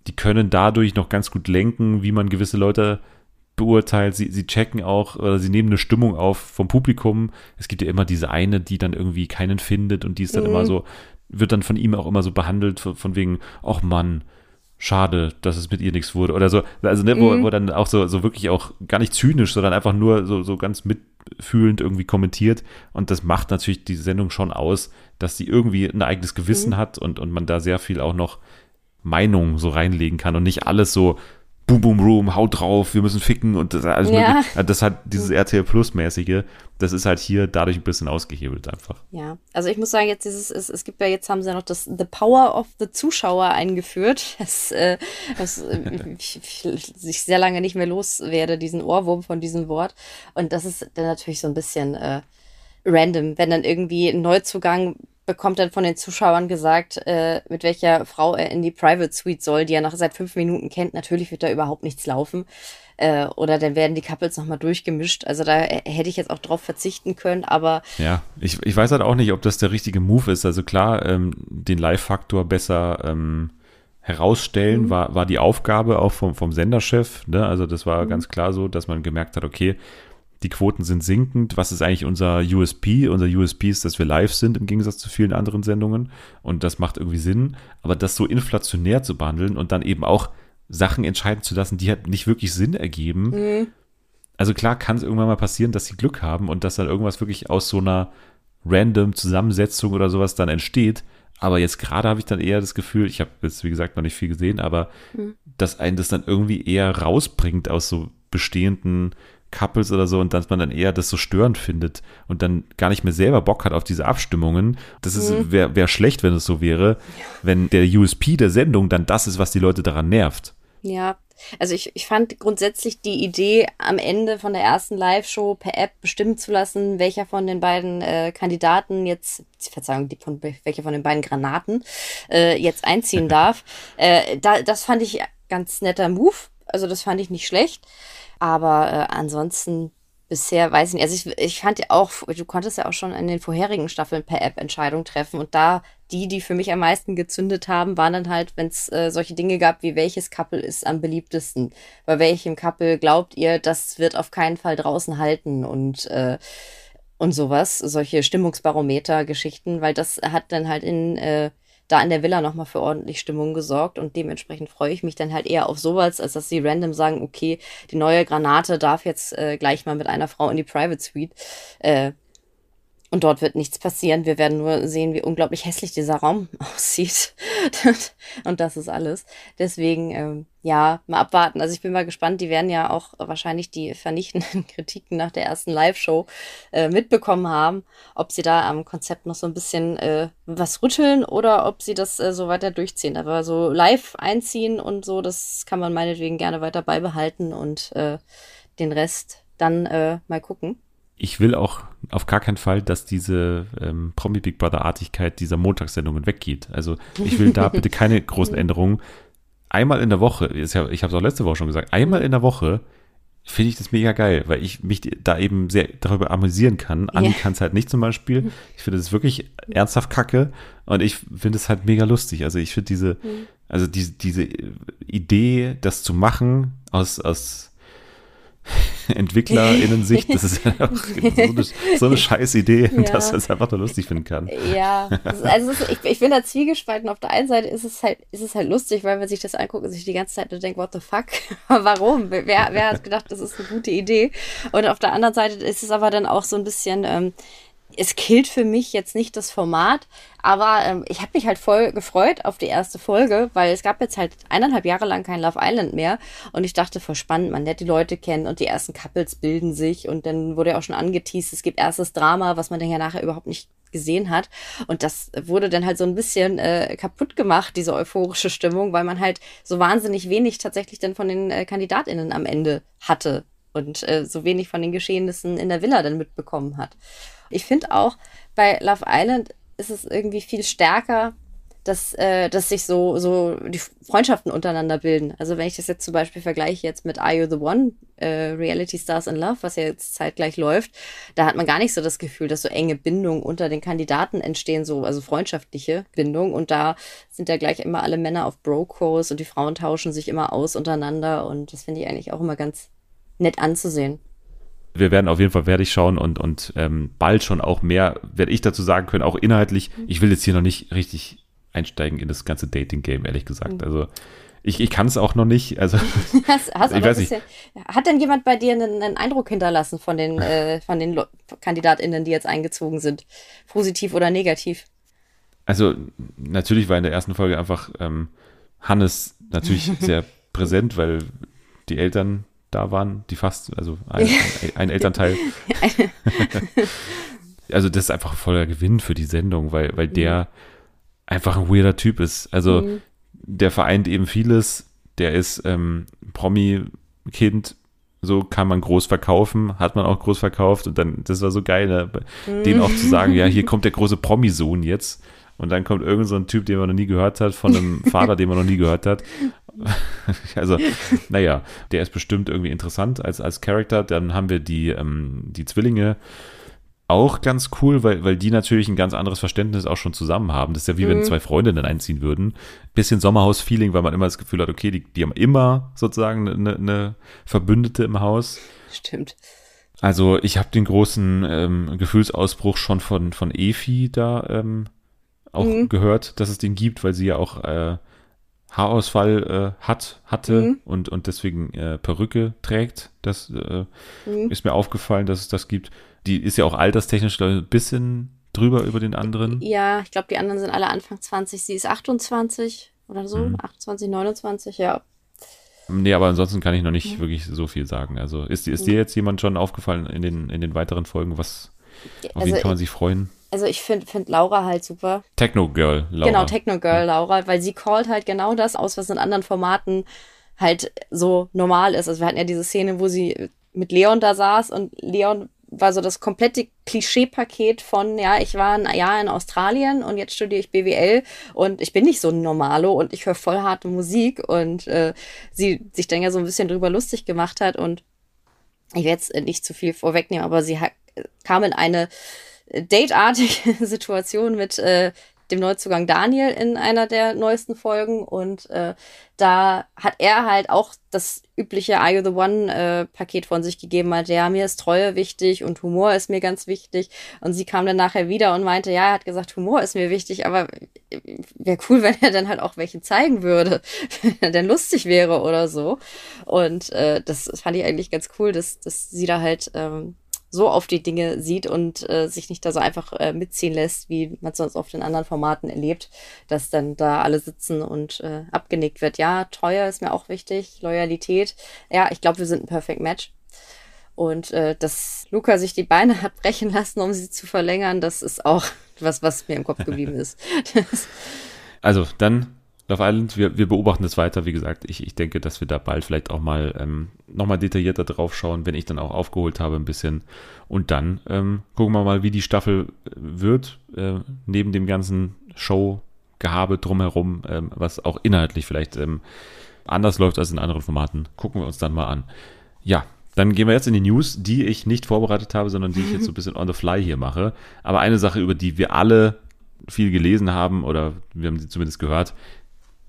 die können dadurch noch ganz gut lenken, wie man gewisse Leute beurteilt. Sie, sie checken auch oder sie nehmen eine Stimmung auf vom Publikum. Es gibt ja immer diese eine, die dann irgendwie keinen findet und die ist dann mhm. immer so, wird dann von ihm auch immer so behandelt, von, von wegen, ach Mann, schade, dass es mit ihr nichts wurde oder so. Also, ne, wo, mhm. wo dann auch so, so wirklich auch gar nicht zynisch, sondern einfach nur so, so ganz mitfühlend irgendwie kommentiert. Und das macht natürlich die Sendung schon aus, dass sie irgendwie ein eigenes Gewissen mhm. hat und, und man da sehr viel auch noch Meinung so reinlegen kann und nicht alles so Boom Boom Room, haut drauf, wir müssen ficken und das alles ja. mögliche. Also das hat dieses RTL Plus mäßige, das ist halt hier dadurch ein bisschen ausgehebelt einfach. Ja, also ich muss sagen, jetzt dieses, es, es gibt ja jetzt haben sie ja noch das The Power of the Zuschauer eingeführt, das, äh, das äh, ich, ich, sehr lange nicht mehr loswerde, diesen Ohrwurm von diesem Wort. Und das ist dann natürlich so ein bisschen äh, random, wenn dann irgendwie ein Neuzugang bekommt dann von den Zuschauern gesagt, äh, mit welcher Frau er in die Private Suite soll, die er nach seit fünf Minuten kennt. Natürlich wird da überhaupt nichts laufen. Äh, oder dann werden die Couples nochmal durchgemischt. Also da hätte ich jetzt auch drauf verzichten können, aber. Ja, ich, ich weiß halt auch nicht, ob das der richtige Move ist. Also klar, ähm, den Live-Faktor besser ähm, herausstellen, mhm. war, war die Aufgabe auch vom, vom Senderchef. Ne? Also das war mhm. ganz klar so, dass man gemerkt hat, okay, die Quoten sind sinkend. Was ist eigentlich unser USP? Unser USP ist, dass wir live sind im Gegensatz zu vielen anderen Sendungen. Und das macht irgendwie Sinn. Aber das so inflationär zu behandeln und dann eben auch Sachen entscheiden zu lassen, die halt nicht wirklich Sinn ergeben. Mhm. Also klar kann es irgendwann mal passieren, dass sie Glück haben und dass dann irgendwas wirklich aus so einer random Zusammensetzung oder sowas dann entsteht. Aber jetzt gerade habe ich dann eher das Gefühl, ich habe jetzt wie gesagt noch nicht viel gesehen, aber mhm. dass einen das dann irgendwie eher rausbringt aus so bestehenden Couples oder so und dass man dann eher das so störend findet und dann gar nicht mehr selber Bock hat auf diese Abstimmungen. Das mhm. wäre wär schlecht, wenn es so wäre, wenn der USP der Sendung dann das ist, was die Leute daran nervt. Ja, also ich, ich fand grundsätzlich die Idee, am Ende von der ersten Live-Show per App bestimmen zu lassen, welcher von den beiden äh, Kandidaten jetzt, Verzeihung, die von, welcher von den beiden Granaten äh, jetzt einziehen darf. äh, da, das fand ich ganz netter Move. Also das fand ich nicht schlecht. Aber äh, ansonsten bisher weiß ich nicht. Also ich, ich fand ja auch, du konntest ja auch schon in den vorherigen Staffeln per App Entscheidungen treffen und da die, die für mich am meisten gezündet haben, waren dann halt, wenn es äh, solche Dinge gab, wie welches Couple ist am beliebtesten. Bei welchem Couple glaubt ihr, das wird auf keinen Fall draußen halten und äh, und sowas, solche Stimmungsbarometer-Geschichten, weil das hat dann halt in äh, da in der Villa nochmal für ordentlich Stimmung gesorgt und dementsprechend freue ich mich dann halt eher auf sowas, als dass sie random sagen, okay, die neue Granate darf jetzt äh, gleich mal mit einer Frau in die Private Suite. Äh, und dort wird nichts passieren. Wir werden nur sehen, wie unglaublich hässlich dieser Raum aussieht. und das ist alles. Deswegen, ähm, ja, mal abwarten. Also ich bin mal gespannt. Die werden ja auch wahrscheinlich die vernichtenden Kritiken nach der ersten Live-Show äh, mitbekommen haben, ob sie da am Konzept noch so ein bisschen äh, was rütteln oder ob sie das äh, so weiter durchziehen. Aber so live einziehen und so, das kann man meinetwegen gerne weiter beibehalten und äh, den Rest dann äh, mal gucken ich will auch auf gar keinen Fall, dass diese ähm, Promi Big Brother Artigkeit dieser Montagssendungen weggeht. Also ich will da bitte keine großen Änderungen. Einmal in der Woche, ich habe es auch letzte Woche schon gesagt, einmal in der Woche finde ich das mega geil, weil ich mich da eben sehr darüber amüsieren kann. Anni yeah. kann es halt nicht zum Beispiel. Ich finde das wirklich ernsthaft kacke und ich finde es halt mega lustig. Also ich finde diese, mhm. also diese, diese Idee, das zu machen aus, aus EntwicklerInnen-Sicht, das ist ja auch so eine, so eine scheiß Idee, ja. dass man es einfach nur lustig finden kann. Ja, also ist, ich, ich bin da zwiegespalten. Auf der einen Seite ist es halt, ist es halt lustig, weil man sich das anguckt und sich die ganze Zeit nur denkt, what the fuck? Warum? Wer, wer hat gedacht, das ist eine gute Idee? Und auf der anderen Seite ist es aber dann auch so ein bisschen, ähm, es killt für mich jetzt nicht das Format, aber ähm, ich habe mich halt voll gefreut auf die erste Folge, weil es gab jetzt halt eineinhalb Jahre lang kein Love Island mehr und ich dachte, voll spannend, man lernt die Leute kennen und die ersten Couples bilden sich und dann wurde ja auch schon angeteased, es gibt erstes Drama, was man dann ja nachher überhaupt nicht gesehen hat und das wurde dann halt so ein bisschen äh, kaputt gemacht, diese euphorische Stimmung, weil man halt so wahnsinnig wenig tatsächlich dann von den äh, KandidatInnen am Ende hatte und äh, so wenig von den Geschehnissen in der Villa dann mitbekommen hat. Ich finde auch, bei Love Island ist es irgendwie viel stärker, dass, äh, dass sich so, so die Freundschaften untereinander bilden. Also wenn ich das jetzt zum Beispiel vergleiche jetzt mit Are You the One, äh, Reality Stars in Love, was ja jetzt zeitgleich läuft, da hat man gar nicht so das Gefühl, dass so enge Bindungen unter den Kandidaten entstehen, so, also freundschaftliche Bindungen. Und da sind ja gleich immer alle Männer auf Bro-Kurs und die Frauen tauschen sich immer aus untereinander. Und das finde ich eigentlich auch immer ganz nett anzusehen wir werden auf jeden Fall werde ich schauen und, und ähm, bald schon auch mehr werde ich dazu sagen können, auch inhaltlich. Mhm. Ich will jetzt hier noch nicht richtig einsteigen in das ganze Dating-Game, ehrlich gesagt. Mhm. Also ich, ich kann es auch noch nicht. Also, hast, hast ich weiß nicht. hat denn jemand bei dir einen, einen Eindruck hinterlassen von den, äh, von den KandidatInnen, die jetzt eingezogen sind? Positiv oder negativ? Also, natürlich war in der ersten Folge einfach ähm, Hannes natürlich sehr präsent, weil die Eltern da waren, die fast, also ein, ein Elternteil. also das ist einfach voller Gewinn für die Sendung, weil, weil der mhm. einfach ein weirder Typ ist. Also mhm. der vereint eben vieles, der ist ähm, Promi-Kind, so kann man groß verkaufen, hat man auch groß verkauft und dann, das war so geil, ne? mhm. den auch zu sagen, ja, hier kommt der große Promi-Sohn jetzt und dann kommt irgend so ein Typ, den man noch nie gehört hat, von einem Vater, den man noch nie gehört hat also, naja, der ist bestimmt irgendwie interessant als, als Charakter. Dann haben wir die, ähm, die Zwillinge auch ganz cool, weil, weil die natürlich ein ganz anderes Verständnis auch schon zusammen haben. Das ist ja wie mhm. wenn zwei Freundinnen einziehen würden. Bisschen Sommerhaus-Feeling, weil man immer das Gefühl hat, okay, die, die haben immer sozusagen eine, eine Verbündete im Haus. Stimmt. Also ich habe den großen ähm, Gefühlsausbruch schon von, von Efi da ähm, auch mhm. gehört, dass es den gibt, weil sie ja auch äh, Haarausfall äh, hat, hatte mhm. und, und deswegen äh, Perücke trägt. Das äh, mhm. ist mir aufgefallen, dass es das gibt. Die ist ja auch alterstechnisch ein bisschen drüber über den anderen. Ja, ich glaube, die anderen sind alle Anfang 20. Sie ist 28 oder so, mhm. 28, 29, ja. Nee, aber ansonsten kann ich noch nicht mhm. wirklich so viel sagen. Also ist, ist dir jetzt jemand schon aufgefallen in den, in den weiteren Folgen? Was, auf also wen kann man sich freuen? Also ich finde find Laura halt super. Techno Girl Laura. Genau, Techno Girl Laura, weil sie callt halt genau das aus, was in anderen Formaten halt so normal ist. Also wir hatten ja diese Szene, wo sie mit Leon da saß und Leon war so das komplette Klischee-Paket von, ja, ich war ein Jahr in Australien und jetzt studiere ich BWL und ich bin nicht so ein Normalo und ich höre voll harte Musik und äh, sie sich dann ja so ein bisschen drüber lustig gemacht hat und ich werde jetzt nicht zu viel vorwegnehmen, aber sie kam in eine dateartige Situation mit äh, dem Neuzugang Daniel in einer der neuesten Folgen. Und äh, da hat er halt auch das übliche Are You the One äh, Paket von sich gegeben, meinte, ja, mir ist Treue wichtig und Humor ist mir ganz wichtig. Und sie kam dann nachher wieder und meinte, ja, er hat gesagt, Humor ist mir wichtig, aber wäre cool, wenn er dann halt auch welche zeigen würde, wenn er denn lustig wäre oder so. Und äh, das fand ich eigentlich ganz cool, dass, dass sie da halt ähm, so auf die Dinge sieht und äh, sich nicht da so einfach äh, mitziehen lässt, wie man sonst auf den anderen Formaten erlebt, dass dann da alle sitzen und äh, abgenickt wird. Ja, Treue ist mir auch wichtig, Loyalität. Ja, ich glaube, wir sind ein Perfect Match. Und äh, dass Luca sich die Beine hat brechen lassen, um sie zu verlängern, das ist auch was, was mir im Kopf geblieben ist. also dann Love Island, wir, wir beobachten das weiter. Wie gesagt, ich, ich denke, dass wir da bald vielleicht auch mal ähm, nochmal detaillierter drauf schauen, wenn ich dann auch aufgeholt habe ein bisschen. Und dann ähm, gucken wir mal, wie die Staffel äh, wird, äh, neben dem ganzen Show-Gehabe drumherum, ähm, was auch inhaltlich vielleicht ähm, anders läuft als in anderen Formaten. Gucken wir uns dann mal an. Ja, Dann gehen wir jetzt in die News, die ich nicht vorbereitet habe, sondern die ich jetzt so ein bisschen on the fly hier mache. Aber eine Sache, über die wir alle viel gelesen haben oder wir haben sie zumindest gehört.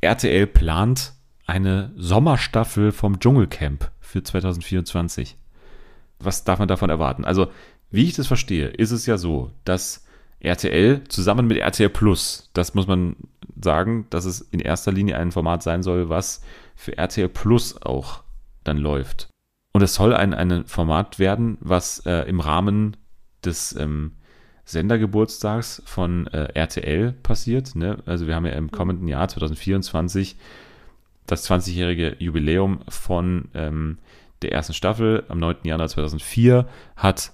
RTL plant eine Sommerstaffel vom Dschungelcamp für 2024. Was darf man davon erwarten? Also, wie ich das verstehe, ist es ja so, dass RTL zusammen mit RTL Plus, das muss man sagen, dass es in erster Linie ein Format sein soll, was für RTL Plus auch dann läuft. Und es soll ein, ein Format werden, was äh, im Rahmen des ähm, Sendergeburtstags von äh, RTL passiert. Ne? Also wir haben ja im mhm. kommenden Jahr 2024 das 20-jährige Jubiläum von ähm, der ersten Staffel. Am 9. Januar 2004 hat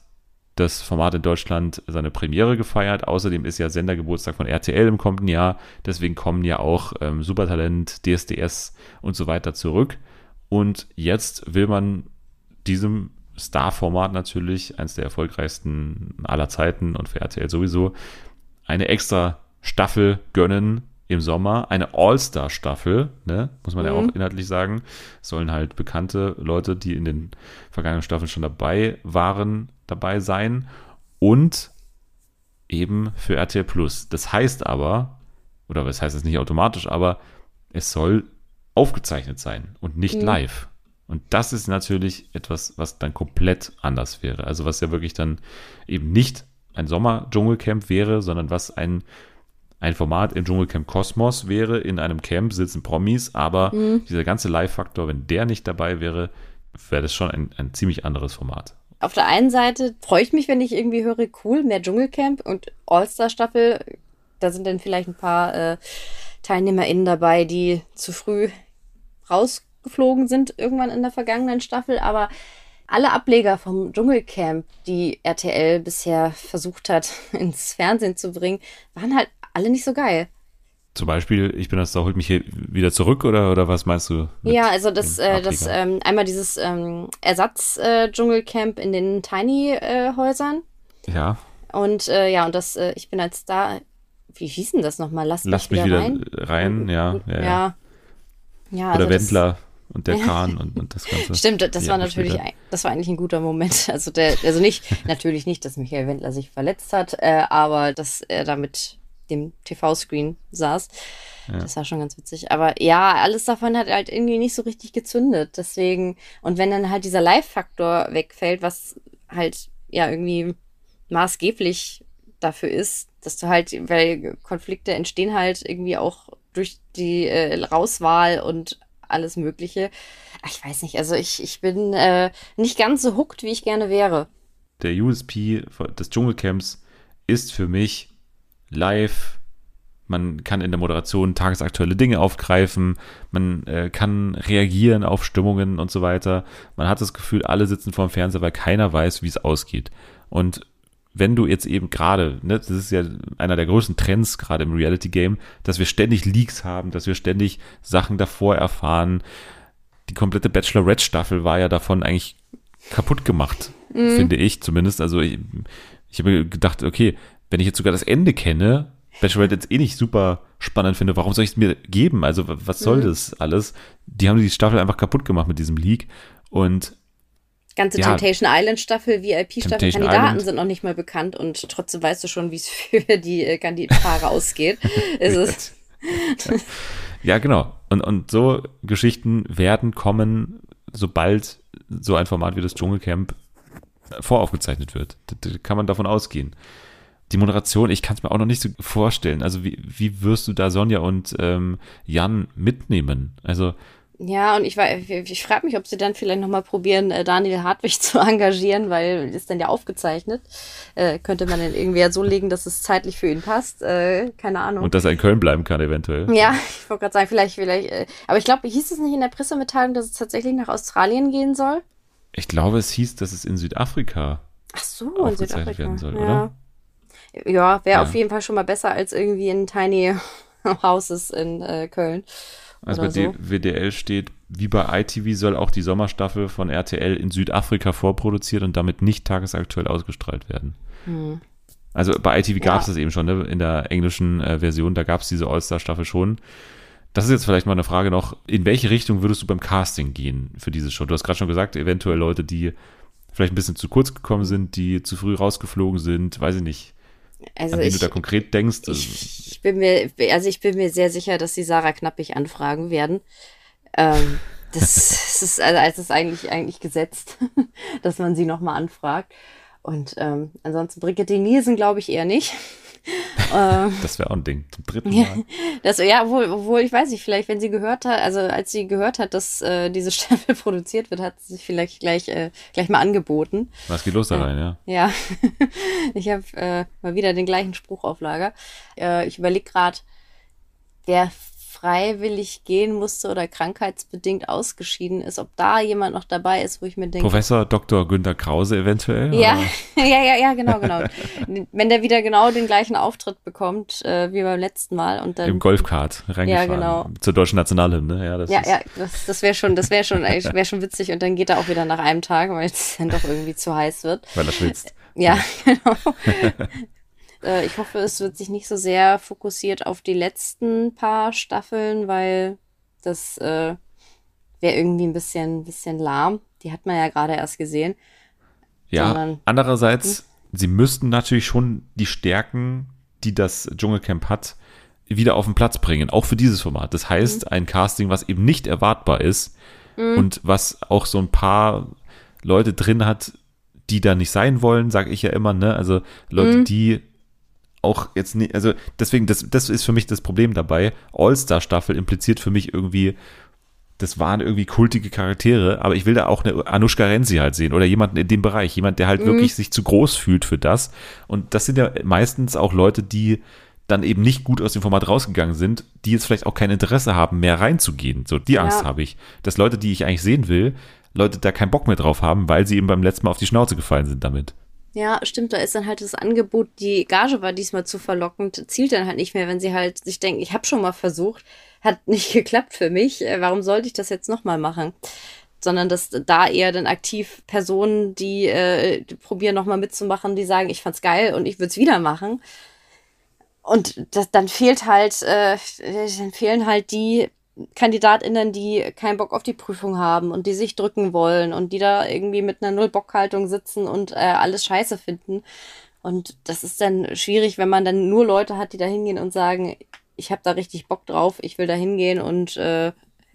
das Format in Deutschland seine Premiere gefeiert. Außerdem ist ja Sendergeburtstag von RTL im kommenden Jahr. Deswegen kommen ja auch ähm, Supertalent, DSDS und so weiter zurück. Und jetzt will man diesem Star-Format natürlich, eines der erfolgreichsten aller Zeiten und für RTL sowieso, eine extra Staffel gönnen im Sommer. Eine All-Star-Staffel, ne? muss man mhm. ja auch inhaltlich sagen. Sollen halt bekannte Leute, die in den vergangenen Staffeln schon dabei waren, dabei sein. Und eben für RTL Plus. Das heißt aber, oder was heißt das nicht automatisch, aber es soll aufgezeichnet sein und nicht mhm. live. Und das ist natürlich etwas, was dann komplett anders wäre. Also was ja wirklich dann eben nicht ein Sommer-Dschungelcamp wäre, sondern was ein, ein Format im Dschungelcamp Kosmos wäre. In einem Camp sitzen Promis, aber mhm. dieser ganze Live-Faktor, wenn der nicht dabei wäre, wäre das schon ein, ein ziemlich anderes Format. Auf der einen Seite freue ich mich, wenn ich irgendwie höre, cool, mehr Dschungelcamp und All-Star-Staffel. Da sind dann vielleicht ein paar äh, TeilnehmerInnen dabei, die zu früh raus geflogen sind irgendwann in der vergangenen Staffel, aber alle Ableger vom Dschungelcamp, die RTL bisher versucht hat, ins Fernsehen zu bringen, waren halt alle nicht so geil. Zum Beispiel, ich bin das, da holt mich hier wieder zurück oder, oder was meinst du? Ja, also das, äh, das ähm, einmal dieses ähm, Ersatz-Dschungelcamp äh, in den Tiny-Häusern. Äh, ja. Und äh, ja, und das, äh, ich bin als da, wie hieß denn das nochmal? Lass, Lass mich wieder, rein. rein. ja. Ja, ja. ja. Oder also Wendler und der Kahn und, und das Ganze. Stimmt, das war natürlich, ein, das war eigentlich ein guter Moment. Also der, also nicht, natürlich nicht, dass Michael Wendler sich verletzt hat, äh, aber dass er da mit dem TV-Screen saß. Ja. Das war schon ganz witzig. Aber ja, alles davon hat halt irgendwie nicht so richtig gezündet. Deswegen, und wenn dann halt dieser Live-Faktor wegfällt, was halt ja irgendwie maßgeblich dafür ist, dass du halt, weil Konflikte entstehen halt irgendwie auch durch die äh, Rauswahl und alles Mögliche. Ich weiß nicht, also ich, ich bin äh, nicht ganz so hooked, wie ich gerne wäre. Der USP des Dschungelcamps ist für mich live. Man kann in der Moderation tagesaktuelle Dinge aufgreifen, man äh, kann reagieren auf Stimmungen und so weiter. Man hat das Gefühl, alle sitzen vorm Fernseher, weil keiner weiß, wie es ausgeht. Und wenn du jetzt eben gerade, ne, das ist ja einer der größten Trends gerade im Reality-Game, dass wir ständig Leaks haben, dass wir ständig Sachen davor erfahren. Die komplette Bachelorette-Staffel war ja davon eigentlich kaputt gemacht, mhm. finde ich zumindest. Also ich, ich habe gedacht, okay, wenn ich jetzt sogar das Ende kenne, Bachelorette jetzt eh nicht super spannend finde, warum soll ich es mir geben? Also was soll mhm. das alles? Die haben die Staffel einfach kaputt gemacht mit diesem Leak und ganze ja, Temptation Island Staffel, VIP-Staffel, Kandidaten Island. sind noch nicht mal bekannt und trotzdem weißt du schon, wie es für die äh, Kandidaten ausgeht. ist es. ja, genau. Und, und so Geschichten werden kommen, sobald so ein Format wie das Dschungelcamp voraufgezeichnet wird. Da, da kann man davon ausgehen. Die Moderation, ich kann es mir auch noch nicht so vorstellen. Also wie, wie wirst du da Sonja und ähm, Jan mitnehmen? Also ja, und ich, ich, ich frage mich, ob sie dann vielleicht nochmal probieren, äh, Daniel Hartwig zu engagieren, weil ist dann ja aufgezeichnet. Äh, könnte man dann irgendwie ja so legen, dass es zeitlich für ihn passt. Äh, keine Ahnung. Und dass er in Köln bleiben kann, eventuell. Ja, ich wollte gerade sagen, vielleicht, vielleicht. Äh, aber ich glaube, hieß es nicht in der Pressemitteilung, dass es tatsächlich nach Australien gehen soll? Ich glaube, es hieß, dass es in Südafrika. Ach so, in Südafrika. werden soll, ja. oder? Ja, wäre ja. auf jeden Fall schon mal besser als irgendwie in Tiny Houses in äh, Köln. Also bei so. WDL steht, wie bei ITV soll auch die Sommerstaffel von RTL in Südafrika vorproduziert und damit nicht tagesaktuell ausgestrahlt werden. Hm. Also bei ITV gab es das eben schon, ne? in der englischen äh, Version, da gab es diese All-Star-Staffel schon. Das ist jetzt vielleicht mal eine Frage noch. In welche Richtung würdest du beim Casting gehen für diese Show? Du hast gerade schon gesagt, eventuell Leute, die vielleicht ein bisschen zu kurz gekommen sind, die zu früh rausgeflogen sind, weiß ich nicht. Also an wen ich, du da konkret denkst. Ich, ich, bin mir, also ich bin mir sehr sicher, dass sie Sarah Knappig anfragen werden. Ähm, das, das, ist, also, das ist eigentlich, eigentlich gesetzt, dass man sie nochmal anfragt. Und ähm, ansonsten Brigitte Nielsen glaube ich eher nicht. Ähm, das wäre auch ein Ding, zum dritten Mal. Ja, das, ja, obwohl, obwohl, ich weiß nicht, vielleicht, wenn sie gehört hat, also als sie gehört hat, dass äh, diese Staffel produziert wird, hat sie sich vielleicht gleich, äh, gleich mal angeboten. Was geht los da rein, ja? Ja, ich habe äh, mal wieder den gleichen Spruch auf Lager. Äh, ich überlege gerade, wer freiwillig gehen musste oder krankheitsbedingt ausgeschieden ist, ob da jemand noch dabei ist, wo ich mir denke. Professor Dr. Günter Krause eventuell? Ja, ja, ja, ja, genau, genau. Wenn der wieder genau den gleichen Auftritt bekommt äh, wie beim letzten Mal und dann. Im Golfkart reingefahren. Ja, genau. Zur deutschen Nationalhymne, ja. Das ja, ja, das, das wäre schon, das wäre schon, wäre schon witzig und dann geht er auch wieder nach einem Tag, weil es dann doch irgendwie zu heiß wird. Weil er schwitzt. Ja, genau. Äh, ich hoffe, es wird sich nicht so sehr fokussiert auf die letzten paar Staffeln, weil das äh, wäre irgendwie ein bisschen, bisschen lahm. Die hat man ja gerade erst gesehen. Ja, Sondern, andererseits, hm? sie müssten natürlich schon die Stärken, die das Dschungelcamp hat, wieder auf den Platz bringen, auch für dieses Format. Das heißt, mhm. ein Casting, was eben nicht erwartbar ist mhm. und was auch so ein paar Leute drin hat, die da nicht sein wollen, sage ich ja immer, ne? Also Leute, mhm. die auch jetzt nicht, also deswegen, das, das ist für mich das Problem dabei. All-Star-Staffel impliziert für mich irgendwie, das waren irgendwie kultige Charaktere, aber ich will da auch eine Anushka Renzi halt sehen oder jemanden in dem Bereich, jemand, der halt mhm. wirklich sich zu groß fühlt für das. Und das sind ja meistens auch Leute, die dann eben nicht gut aus dem Format rausgegangen sind, die jetzt vielleicht auch kein Interesse haben, mehr reinzugehen. So, die Angst ja. habe ich. Dass Leute, die ich eigentlich sehen will, Leute da keinen Bock mehr drauf haben, weil sie eben beim letzten Mal auf die Schnauze gefallen sind damit. Ja, stimmt, da ist dann halt das Angebot, die Gage war diesmal zu verlockend, zielt dann halt nicht mehr, wenn sie halt sich denken, ich habe schon mal versucht, hat nicht geklappt für mich, äh, warum sollte ich das jetzt nochmal machen? Sondern dass da eher dann aktiv Personen, die, äh, die probieren nochmal mitzumachen, die sagen, ich fand's geil und ich würde es wieder machen. Und das, dann fehlt halt, äh, dann fehlen halt die KandidatInnen, die keinen Bock auf die Prüfung haben und die sich drücken wollen und die da irgendwie mit einer Null-Bock-Haltung sitzen und äh, alles scheiße finden. Und das ist dann schwierig, wenn man dann nur Leute hat, die da hingehen und sagen, ich habe da richtig Bock drauf, ich will da hingehen und äh,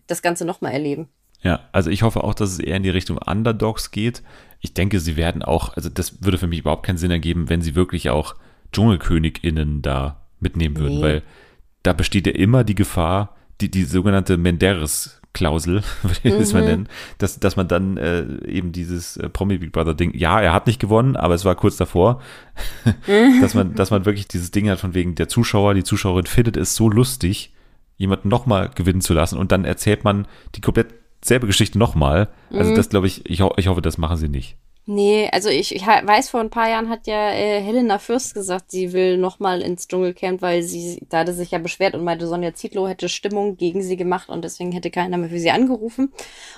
das Ganze nochmal erleben. Ja, also ich hoffe auch, dass es eher in die Richtung Underdogs geht. Ich denke, sie werden auch, also das würde für mich überhaupt keinen Sinn ergeben, wenn sie wirklich auch DschungelkönigInnen da mitnehmen würden, nee. weil da besteht ja immer die Gefahr, die, die sogenannte Menderes-Klausel, würde ich das mal mhm. nennen, dass, dass man dann äh, eben dieses äh, Promi Big Brother Ding, ja, er hat nicht gewonnen, aber es war kurz davor, mhm. dass man, dass man wirklich dieses Ding hat von wegen der Zuschauer, die Zuschauerin findet es so lustig, jemanden nochmal gewinnen zu lassen und dann erzählt man die komplett selbe Geschichte nochmal. Also mhm. das glaube ich, ich, ich hoffe, das machen sie nicht. Nee, also ich, ich weiß, vor ein paar Jahren hat ja äh, Helena Fürst gesagt, sie will nochmal ins Dschungelcamp, weil sie, da hatte sich ja beschwert und meinte, Sonja Zietlow hätte Stimmung gegen sie gemacht und deswegen hätte keiner mehr für sie angerufen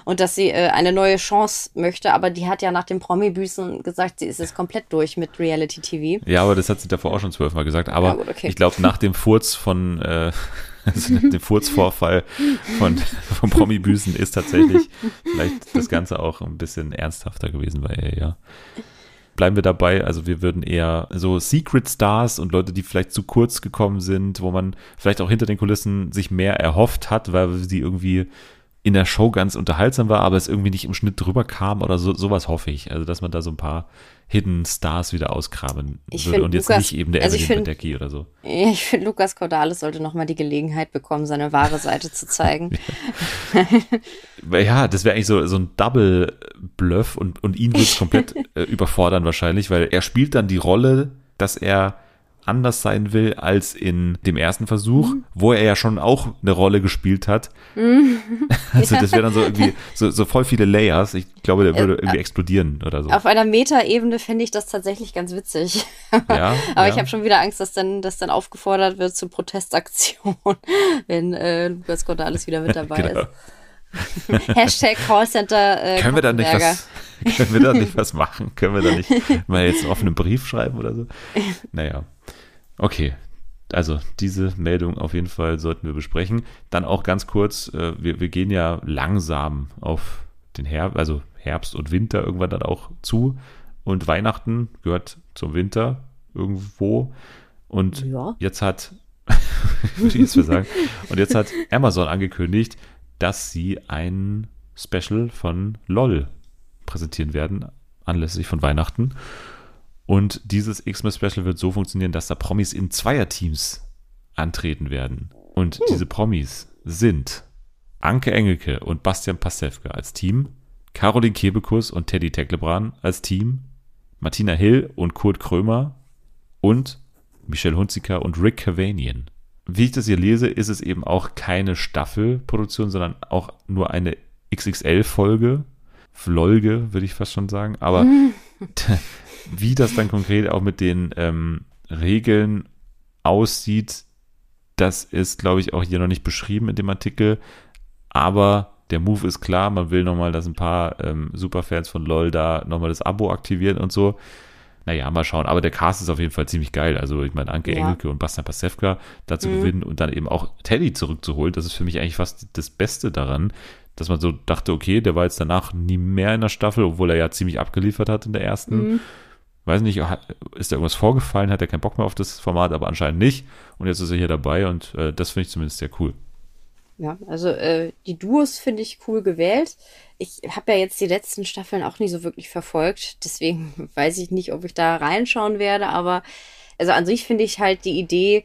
und dass sie äh, eine neue Chance möchte, aber die hat ja nach dem Promi-Büßen gesagt, sie ist jetzt komplett durch mit Reality-TV. Ja, aber das hat sie davor auch schon zwölfmal gesagt, aber ja, gut, okay. ich glaube, nach dem Furz von äh, also der Furzvorfall von, von Promi-Büßen ist tatsächlich vielleicht das Ganze auch ein bisschen ernsthafter gewesen bei ihr, ja. Bleiben wir dabei, also wir würden eher so Secret Stars und Leute, die vielleicht zu kurz gekommen sind, wo man vielleicht auch hinter den Kulissen sich mehr erhofft hat, weil sie irgendwie in der Show ganz unterhaltsam war, aber es irgendwie nicht im Schnitt drüber kam oder so, sowas hoffe ich. Also, dass man da so ein paar Hidden Stars wieder auskramen ich würde und jetzt Lukas, nicht eben der also Evelyn Badecki oder so. Ich finde, Lukas Cordalis sollte nochmal die Gelegenheit bekommen, seine wahre Seite zu zeigen. ja, das wäre eigentlich so, so ein Double-Bluff und, und ihn wird es komplett äh, überfordern wahrscheinlich, weil er spielt dann die Rolle, dass er anders sein will als in dem ersten Versuch, mhm. wo er ja schon auch eine Rolle gespielt hat. Mhm. Also das wäre dann so irgendwie so, so voll viele Layers. Ich glaube, der würde irgendwie explodieren oder so. Auf einer Meta-Ebene fände ich das tatsächlich ganz witzig. Ja, Aber ja. ich habe schon wieder Angst, dass dann, dass dann aufgefordert wird zur Protestaktion, wenn äh, Lukas Cordalis wieder mit dabei genau. ist. Hashtag Callcenter. Äh, können wir da nicht was? Können wir da nicht was machen? Können wir da nicht mal jetzt einen offenen Brief schreiben oder so? Naja. Okay. also diese Meldung auf jeden Fall sollten wir besprechen. Dann auch ganz kurz, äh, wir, wir gehen ja langsam auf den Herbst, also Herbst und Winter irgendwann dann auch zu. Und Weihnachten gehört zum Winter irgendwo. Und ja. jetzt hat, würde ich jetzt mal sagen, und jetzt hat Amazon angekündigt, dass sie ein Special von LOL präsentieren werden, anlässlich von Weihnachten. Und dieses Xmas-Special wird so funktionieren, dass da Promis in Zweierteams antreten werden. Und hm. diese Promis sind Anke Engelke und Bastian Pastewka als Team, Caroline Kebekus und Teddy Tecklebrand als Team, Martina Hill und Kurt Krömer und Michelle Hunziker und Rick Cavanian. Wie ich das hier lese, ist es eben auch keine Staffelproduktion, sondern auch nur eine XXL-Folge. Vlolge, würde ich fast schon sagen. Aber wie das dann konkret auch mit den ähm, Regeln aussieht, das ist, glaube ich, auch hier noch nicht beschrieben in dem Artikel. Aber der Move ist klar, man will nochmal, dass ein paar ähm, Superfans von LOL da nochmal das Abo aktivieren und so. Naja, mal schauen. Aber der Cast ist auf jeden Fall ziemlich geil. Also, ich meine, Anke ja. Engelke und Bastian Pasewka da zu mhm. gewinnen und dann eben auch Teddy zurückzuholen, das ist für mich eigentlich fast das Beste daran, dass man so dachte, okay, der war jetzt danach nie mehr in der Staffel, obwohl er ja ziemlich abgeliefert hat in der ersten. Mhm. Weiß nicht, ist da irgendwas vorgefallen, hat er keinen Bock mehr auf das Format, aber anscheinend nicht. Und jetzt ist er hier dabei und äh, das finde ich zumindest sehr cool. Ja, also äh, die Duos finde ich cool gewählt. Ich habe ja jetzt die letzten Staffeln auch nicht so wirklich verfolgt, deswegen weiß ich nicht, ob ich da reinschauen werde, aber also an sich finde ich halt die Idee,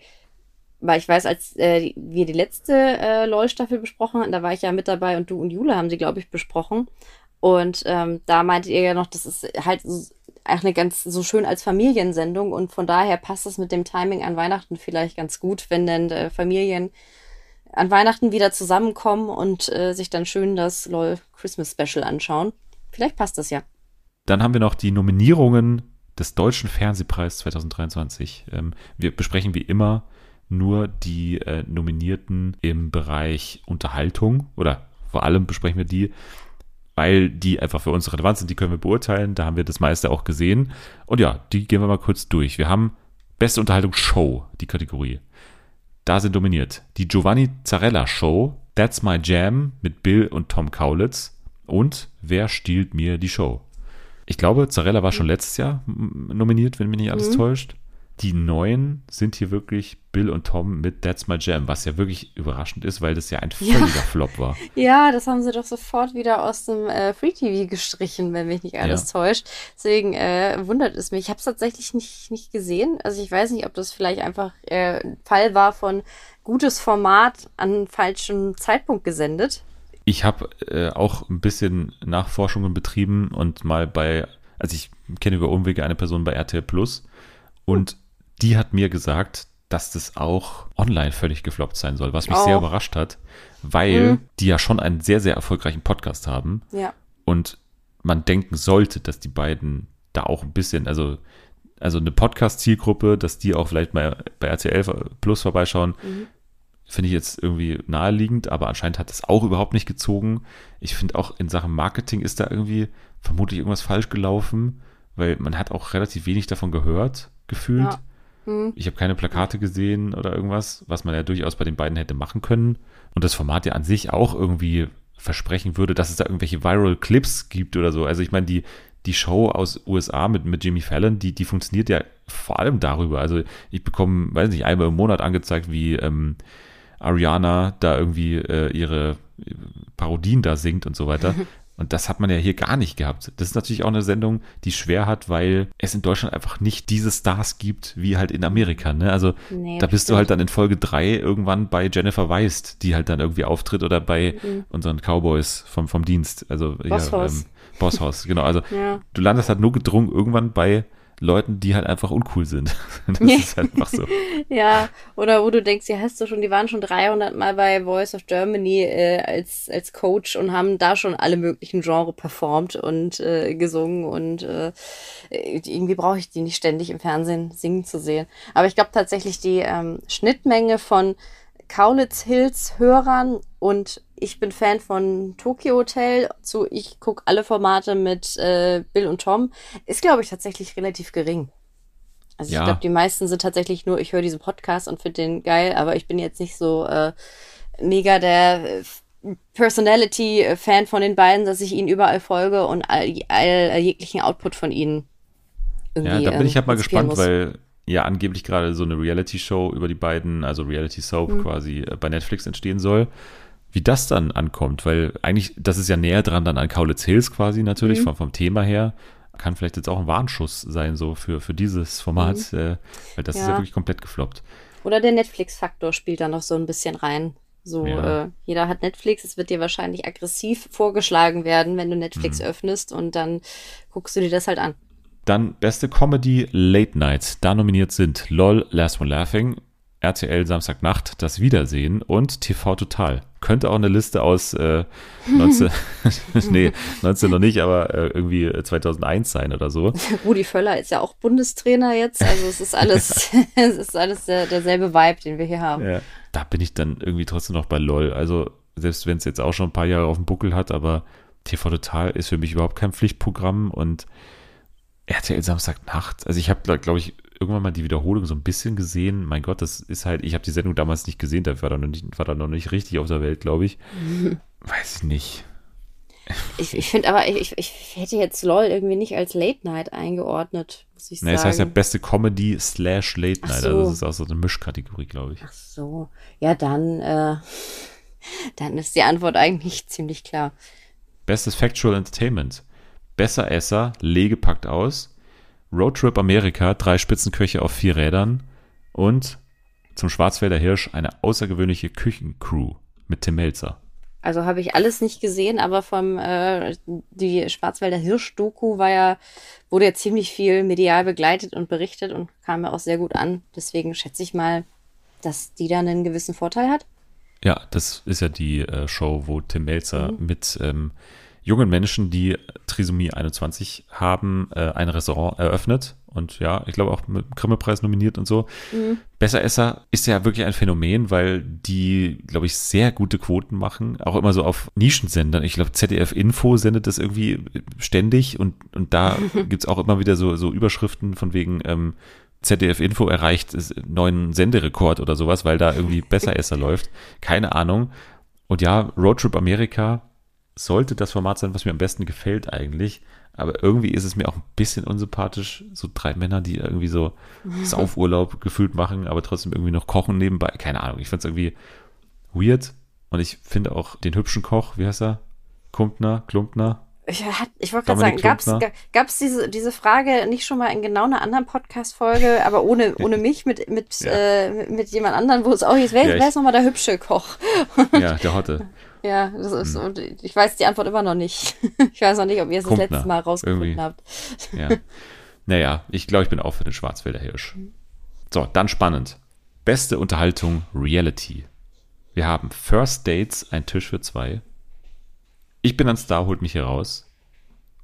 weil ich weiß, als äh, wir die letzte äh, LOL-Staffel besprochen hatten, da war ich ja mit dabei und du und Jule haben sie, glaube ich, besprochen. Und ähm, da meintet ihr ja noch, das ist halt auch eine ganz so schön als Familiensendung und von daher passt es mit dem Timing an Weihnachten vielleicht ganz gut, wenn denn äh, Familien an Weihnachten wieder zusammenkommen und äh, sich dann schön das LOL Christmas Special anschauen. Vielleicht passt das ja. Dann haben wir noch die Nominierungen des Deutschen Fernsehpreis 2023. Ähm, wir besprechen wie immer nur die äh, Nominierten im Bereich Unterhaltung oder vor allem besprechen wir die, weil die einfach für uns relevant sind, die können wir beurteilen, da haben wir das meiste auch gesehen. Und ja, die gehen wir mal kurz durch. Wir haben Beste Unterhaltung Show, die Kategorie. Da sind dominiert die Giovanni Zarella Show, That's My Jam mit Bill und Tom Kaulitz und Wer stiehlt mir die Show? Ich glaube, Zarella war schon letztes Jahr nominiert, wenn mich nicht alles mhm. täuscht die neuen sind hier wirklich Bill und Tom mit That's My Jam, was ja wirklich überraschend ist, weil das ja ein völliger ja. Flop war. Ja, das haben sie doch sofort wieder aus dem äh, Free TV gestrichen, wenn mich nicht alles ja. täuscht. Deswegen äh, wundert es mich. Ich habe es tatsächlich nicht, nicht gesehen. Also ich weiß nicht, ob das vielleicht einfach äh, Fall war von gutes Format an falschem Zeitpunkt gesendet. Ich habe äh, auch ein bisschen Nachforschungen betrieben und mal bei, also ich kenne über Umwege eine Person bei RTL Plus und die hat mir gesagt, dass das auch online völlig gefloppt sein soll, was mich oh. sehr überrascht hat, weil mhm. die ja schon einen sehr, sehr erfolgreichen Podcast haben. Ja. Und man denken sollte, dass die beiden da auch ein bisschen, also, also eine Podcast-Zielgruppe, dass die auch vielleicht mal bei RTL Plus vorbeischauen, mhm. finde ich jetzt irgendwie naheliegend, aber anscheinend hat das auch überhaupt nicht gezogen. Ich finde auch in Sachen Marketing ist da irgendwie vermutlich irgendwas falsch gelaufen, weil man hat auch relativ wenig davon gehört, gefühlt. Ja. Hm. Ich habe keine Plakate gesehen oder irgendwas, was man ja durchaus bei den beiden hätte machen können. Und das Format ja an sich auch irgendwie versprechen würde, dass es da irgendwelche Viral Clips gibt oder so. Also ich meine, die, die Show aus USA mit, mit Jimmy Fallon, die, die funktioniert ja vor allem darüber. Also ich bekomme, weiß nicht, einmal im Monat angezeigt, wie ähm, Ariana da irgendwie äh, ihre Parodien da singt und so weiter. Und das hat man ja hier gar nicht gehabt. Das ist natürlich auch eine Sendung, die schwer hat, weil es in Deutschland einfach nicht diese Stars gibt, wie halt in Amerika. Ne? Also nee, da bist stimmt. du halt dann in Folge 3 irgendwann bei Jennifer Weist, die halt dann irgendwie auftritt oder bei mhm. unseren Cowboys vom, vom Dienst. Also Bosshaus. Ja, ähm, Bosshaus, genau. Also ja. du landest halt nur gedrungen irgendwann bei Leuten, die halt einfach uncool sind. Das ist halt einfach so. ja, oder wo du denkst, ja, hast du schon, die waren schon 300 Mal bei Voice of Germany äh, als, als Coach und haben da schon alle möglichen Genre performt und äh, gesungen und äh, irgendwie brauche ich die nicht ständig im Fernsehen singen zu sehen. Aber ich glaube tatsächlich die ähm, Schnittmenge von Kaulitz Hills Hörern und ich bin Fan von Tokyo Hotel zu ich gucke alle Formate mit äh, Bill und Tom, ist, glaube ich, tatsächlich relativ gering. Also Ja. ich glaube, die meisten sind tatsächlich nur, ich höre diesen Podcast und finde den geil, aber ich bin jetzt nicht so äh, mega der äh, Personality-Fan von den beiden, dass ich ihnen überall folge und all, all jeglichen Output von ihnen irgendwie. Ja, da bin ich ähm, halt mal gespannt, weil ja angeblich gerade so eine Reality-Show über die beiden, also Reality-Soap Mhm. quasi äh, bei Netflix entstehen soll. Wie das dann ankommt, weil eigentlich, das ist ja näher dran dann an Kaulitz Hills quasi Mhm. natürlich, vom, vom Thema her. Kann vielleicht jetzt auch ein Warnschuss sein, so für, für dieses Format, äh, weil das ist ja Mhm. Ja. wirklich komplett gefloppt. Oder der Netflix-Faktor spielt da noch so ein bisschen rein. So, Ja. äh, jeder hat Netflix, es wird dir wahrscheinlich aggressiv vorgeschlagen werden, wenn du Mhm. Netflix öffnest und dann guckst du dir das halt an. Dann beste Comedy Late Night. Da nominiert sind LOL, Last One Laughing, RTL Samstagnacht, Das Wiedersehen und TV Total. Könnte auch eine Liste aus äh, 19, nee, 19 noch nicht, aber äh, irgendwie äh, 2001 sein oder so. Rudi Völler ist ja auch Bundestrainer jetzt, also es ist alles, es ist alles der, derselbe Vibe, den wir hier haben. Ja. Da bin ich dann irgendwie trotzdem noch bei LOL. Also selbst wenn es jetzt auch schon ein paar Jahre auf dem Buckel hat, aber TV Total ist für mich überhaupt kein Pflichtprogramm und RTL Samstagnacht. Also ich habe, glaube glaub ich, irgendwann mal die Wiederholung so ein bisschen gesehen. Mein Gott, das ist halt, ich habe die Sendung damals nicht gesehen, da war da noch nicht, war da noch nicht richtig auf der Welt, glaube ich. Weiß ich nicht. Ich, ich finde aber, ich, ich hätte jetzt LOL irgendwie nicht als Late Night eingeordnet, muss ich Nee, sagen. das heißt ja beste Comedy slash Late Night. so. Also das ist auch so eine Mischkategorie, glaube ich. Ach so, ja dann, äh, dann ist die Antwort eigentlich ziemlich klar. Bestes Factual Entertainment. Besser Esser, Lege packt aus. Roadtrip Amerika, drei Spitzenköche auf vier Rädern. Und zum Schwarzwälder Hirsch eine außergewöhnliche Küchencrew mit Tim Melzer. Also habe ich alles nicht gesehen, aber vom äh, die Schwarzwälder Hirsch-Doku war ja, wurde ja ziemlich viel medial begleitet und berichtet und kam ja auch sehr gut an. Deswegen schätze ich mal, dass die da einen gewissen Vorteil hat. Ja, das ist ja die äh, Show, wo Tim Melzer Mhm. mit ähm, jungen Menschen, die Trisomie 21 haben, äh, ein Restaurant eröffnet. Und ja, ich glaube auch mit Grimme-Preis nominiert und so. Mhm. Besser Esser ist ja wirklich ein Phänomen, weil die, glaube ich, sehr gute Quoten machen. Auch immer so auf Nischensendern. Ich glaube, ZDF Info sendet das irgendwie ständig und, und da gibt's auch immer wieder so, so Überschriften von wegen ähm, ZDF Info erreicht es- neuen Senderekord oder sowas, weil da irgendwie Besser Esser läuft. Keine Ahnung. Und ja, Roadtrip Amerika sollte das Format sein, was mir am besten gefällt eigentlich. Aber irgendwie ist es mir auch ein bisschen unsympathisch. So drei Männer, die irgendwie so Saufurlaub gefühlt machen, aber trotzdem irgendwie noch kochen nebenbei. Keine Ahnung. Ich finde es irgendwie weird. Und ich finde auch den hübschen Koch, wie heißt er? Kumpner, Klumpner. Ich, hat- ich wollte gerade sagen, gab's Klumpner. gab es diese, diese Frage nicht schon mal in genau einer anderen Podcast-Folge, aber ohne, ohne mich, mit, mit, Ja. äh, mit jemand anderem, wo es auch hieß, wer, Ja, wer ist nochmal der hübsche Koch? Ja, der Hotte. Ja, das ist, Hm. und ich weiß die Antwort immer noch nicht. Ich weiß noch nicht, ob ihr es das letzte Mal rausgefunden irgendwie. habt. Ja. Naja, ich glaube, ich bin auch für den Schwarzwälder Hirsch. So, dann spannend. Beste Unterhaltung Reality. Wir haben First Dates, ein Tisch für zwei. Ich bin ein Star, holt mich hier raus.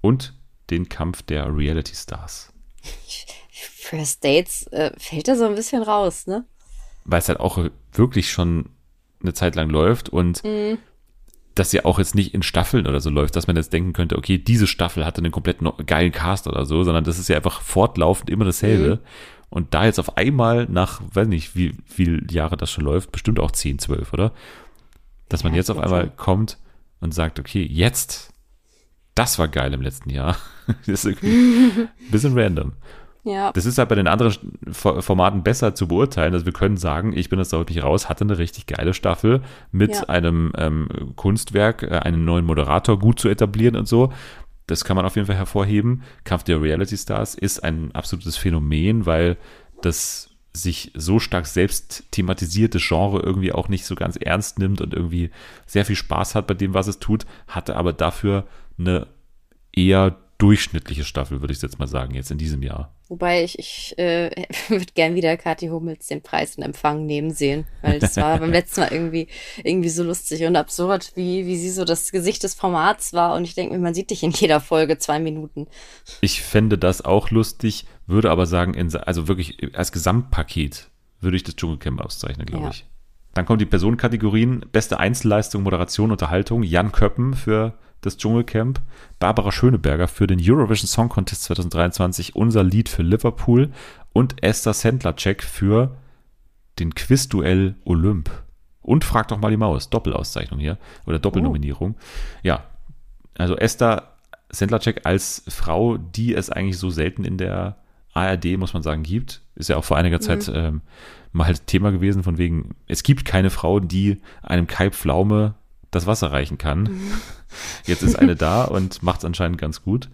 Und den Kampf der Reality Stars. First Dates äh, fällt da so ein bisschen raus, ne? Weil es halt auch wirklich schon eine Zeit lang läuft und das ja auch jetzt nicht in Staffeln oder so läuft, dass man jetzt denken könnte, okay, diese Staffel hatte einen komplett geilen Cast oder so, sondern das ist ja einfach fortlaufend immer dasselbe. Und da jetzt auf einmal nach, weiß nicht, wie viele Jahre das schon läuft, bestimmt auch 10, 12, oder? Dass man Ja, jetzt auf schon. einmal kommt und sagt, okay, jetzt, das war geil im letzten Jahr. das ist irgendwie ein bisschen random. Ja. Das ist halt bei den anderen For- Formaten besser zu beurteilen. Also wir können sagen, ich bin das deutlich raus, hatte eine richtig geile Staffel mit Ja. einem ähm, Kunstwerk, äh, einen neuen Moderator gut zu etablieren und so. Das kann man auf jeden Fall hervorheben. Kampf der Reality Stars ist ein absolutes Phänomen, weil das sich so stark selbst thematisierte Genre irgendwie auch nicht so ganz ernst nimmt und irgendwie sehr viel Spaß hat bei dem, was es tut, hatte aber dafür eine eher durchschnittliche Staffel, würde ich jetzt mal sagen, jetzt in diesem Jahr. Wobei ich, ich äh, würde gern wieder Kathi Hummels den Preis in Empfang nehmen sehen, weil das war beim letzten Mal irgendwie, irgendwie so lustig und absurd, wie, wie sie so das Gesicht des Formats war. Und ich denke mir, man sieht dich in jeder Folge zwei Minuten. Ich fände das auch lustig, würde aber sagen, in, also wirklich als Gesamtpaket würde ich das Dschungelcamp auszeichnen, glaube Ja. ich. Dann kommen die Personenkategorien. Beste Einzelleistung, Moderation, Unterhaltung. Jan Köppen für das Dschungelcamp, Barbara Schöneberger für den Eurovision Song Contest 2023, unser Lied für Liverpool und Esther Sendlacek für den Quizduell Olymp. Und frag doch mal die Maus, Doppelauszeichnung hier oder Doppelnominierung. Oh. Ja, also Esther Sendlacek als Frau, die es eigentlich so selten in der ARD, muss man sagen, gibt. Ist ja auch vor einiger mhm. Zeit ähm, mal halt Thema gewesen, von wegen, es gibt keine Frau, die einem Kai Pflaume das Wasser reichen kann. Mhm. Jetzt ist eine da und macht es anscheinend ganz gut.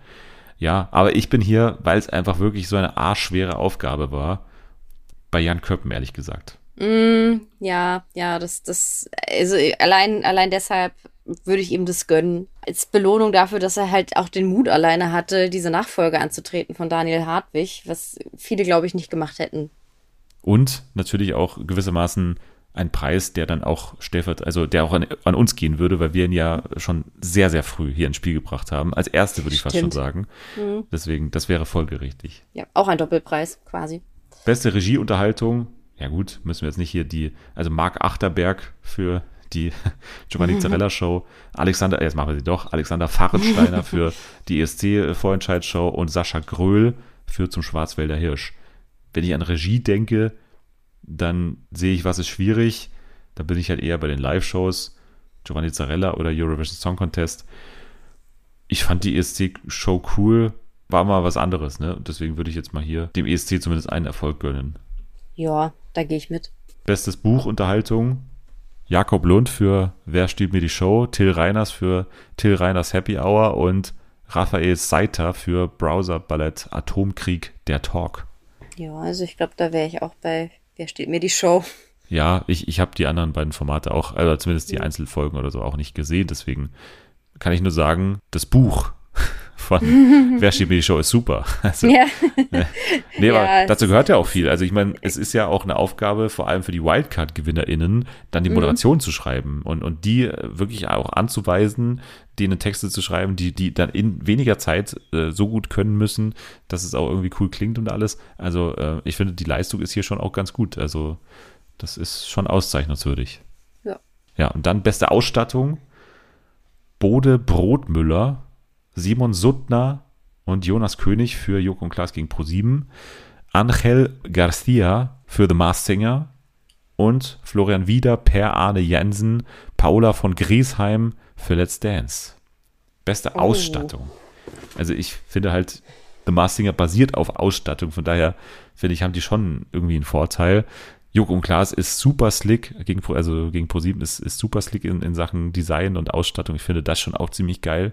Ja, aber ich bin hier, weil es einfach wirklich so eine arschschwere Aufgabe war, bei Jan Köppen, ehrlich gesagt. Mm, ja, ja, das, das, also allein, allein deshalb würde ich ihm das gönnen. Als Belohnung dafür, dass er halt auch den Mut alleine hatte, diese Nachfolge anzutreten von Daniel Hartwig, was viele, glaube ich, nicht gemacht hätten. Und natürlich auch gewissermaßen ein Preis, der dann auch stellvertretend, also der auch an, an, uns gehen würde, weil wir ihn ja schon sehr, sehr früh hier ins Spiel gebracht haben. Als erste würde ich Stimmt. fast schon sagen. Mhm. Deswegen, das wäre folgerichtig. Ja, auch ein Doppelpreis quasi. Beste Regieunterhaltung, ja gut, müssen wir jetzt nicht hier die, also Marc Achterberg für die Giovanni Zarella Show, Alexander, jetzt machen wir sie doch, Alexander Fahrensteiner für die ESC-Vorentscheidsshow und Sascha Gröhl für zum Schwarzwälder Hirsch. Wenn ich an Regie denke, dann sehe ich, was ist schwierig. Da bin ich halt eher bei den Live-Shows, Giovanni Zarella oder Eurovision Song Contest. Ich fand die ESC-Show cool, war mal was anderes, ne? deswegen würde ich jetzt mal hier dem ESC zumindest einen Erfolg gönnen. Ja, da gehe ich mit. Bestes Buch, Unterhaltung. Jakob Lund für Wer stiehlt mir die Show? Till Reiners für Till Reiners Happy Hour und Raphael Seiter für Browser Ballett Atomkrieg der Talk. Ja, also ich glaube, da wäre ich auch bei Wer steht mir die Show? Ja, ich, ich habe die anderen beiden Formate auch, also zumindest die. Einzelfolgen oder so auch nicht gesehen. Deswegen kann ich nur sagen, das Buch von Wer steht mir die Show ist super. Also, ja. Ne, nee, ja, aber dazu gehört ja auch viel. Also ich meine, es ist ja auch eine Aufgabe, vor allem für die Wildcard-GewinnerInnen, dann die mhm. Moderation mhm. zu schreiben und, und die wirklich auch anzuweisen, denen Texte zu schreiben, die, die dann in weniger Zeit äh, so gut können müssen, dass es auch irgendwie cool klingt und alles. Also äh, ich finde, die Leistung ist hier schon auch ganz gut. Also das ist schon auszeichnungswürdig. Ja. Ja, und dann beste Ausstattung. Bode Brotmüller, Simon Suttner und Jonas König für Joko und Klaas gegen Pro7. Angel Garcia für The Mars Singer und Florian Wieder, Per Arne Jensen, Paula von Griesheim für Let's Dance. Beste oh. Ausstattung. Also ich finde halt, The Mars Singer basiert auf Ausstattung, von daher finde ich, haben die schon irgendwie einen Vorteil. Joko und Klaas ist super slick, gegen, also gegen ProSieben ist, ist super slick in, in Sachen Design und Ausstattung. Ich finde das schon auch ziemlich geil.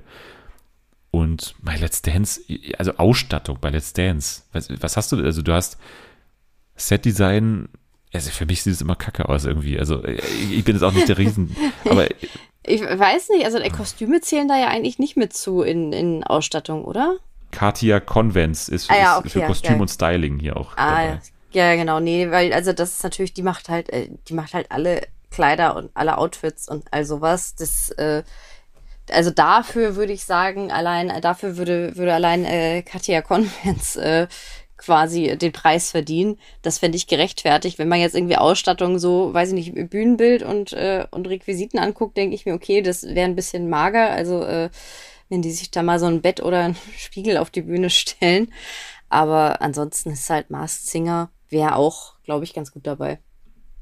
Und bei Let's Dance, also Ausstattung bei Let's Dance, was, was hast du, also du hast Set-Design, also für mich sieht es immer kacke aus irgendwie. Also ich bin jetzt auch nicht der Riesen, aber ich weiß nicht, also Kostüme zählen da ja eigentlich nicht mit zu in, in Ausstattung, oder? Katia Convents ist, ah, ja, okay, für Kostüm ja, und Styling hier auch ah, dabei. Ja, genau, nee, weil also das ist natürlich, die macht halt, äh, die macht halt alle Kleider und alle Outfits und all sowas. Das, äh, also dafür würde ich sagen, allein, dafür würde, würde allein äh, Katia Convents äh, quasi den Preis verdienen. Das fände ich gerechtfertigt. Wenn man jetzt irgendwie Ausstattung so, weiß ich nicht, Bühnenbild und, äh, und Requisiten anguckt, denke ich mir, okay, das wäre ein bisschen mager. Also äh, wenn die sich da mal so ein Bett oder einen Spiegel auf die Bühne stellen. Aber ansonsten ist halt Mars Singer, wäre auch, glaube ich, ganz gut dabei.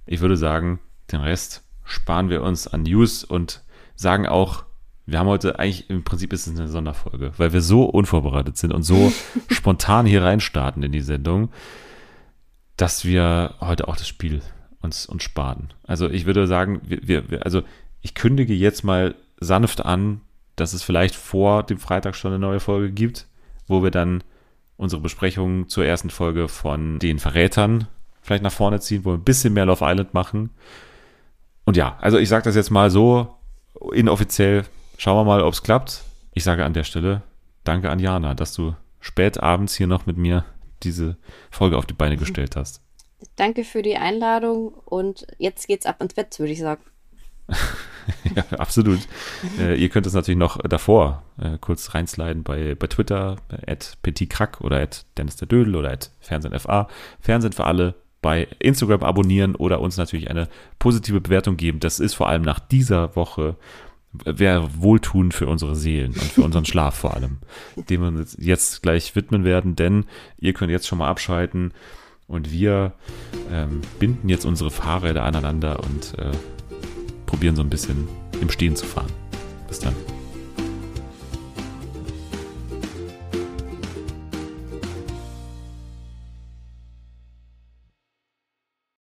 Ich würde sagen, den Rest sparen wir uns an News und sagen auch, wir haben heute eigentlich, im Prinzip ist es eine Sonderfolge, weil wir so unvorbereitet sind und so spontan hier reinstarten in die Sendung, dass wir heute auch das Spiel uns, uns sparen. Also ich würde sagen, wir, wir, also ich kündige jetzt mal sanft an, dass es vielleicht vor dem Freitag schon eine neue Folge gibt, wo wir dann unsere Besprechung zur ersten Folge von den Verrätern vielleicht nach vorne ziehen, wo wir ein bisschen mehr Love Island machen. Und ja, also ich sage das jetzt mal so inoffiziell, Schauen wir mal, ob es klappt. Ich sage an der Stelle danke an Jana, dass du spät abends hier noch mit mir diese Folge auf die Beine gestellt hast. Danke für die Einladung und jetzt geht's ab ins Bett, würde ich sagen. ja, absolut. äh, ihr könnt es natürlich noch davor äh, kurz reinsliden bei, bei Twitter, at petitkrack oder at Dennis der Dödel oder at FernsehenFA. Fernsehen für alle bei Instagram abonnieren oder uns natürlich eine positive Bewertung geben. Das ist vor allem nach dieser Woche wäre wohltuend für unsere Seelen und für unseren Schlaf vor allem, dem wir uns jetzt gleich widmen werden, denn ihr könnt jetzt schon mal abschalten und wir ähm, binden jetzt unsere Fahrräder aneinander und äh, probieren so ein bisschen im Stehen zu fahren. Bis dann.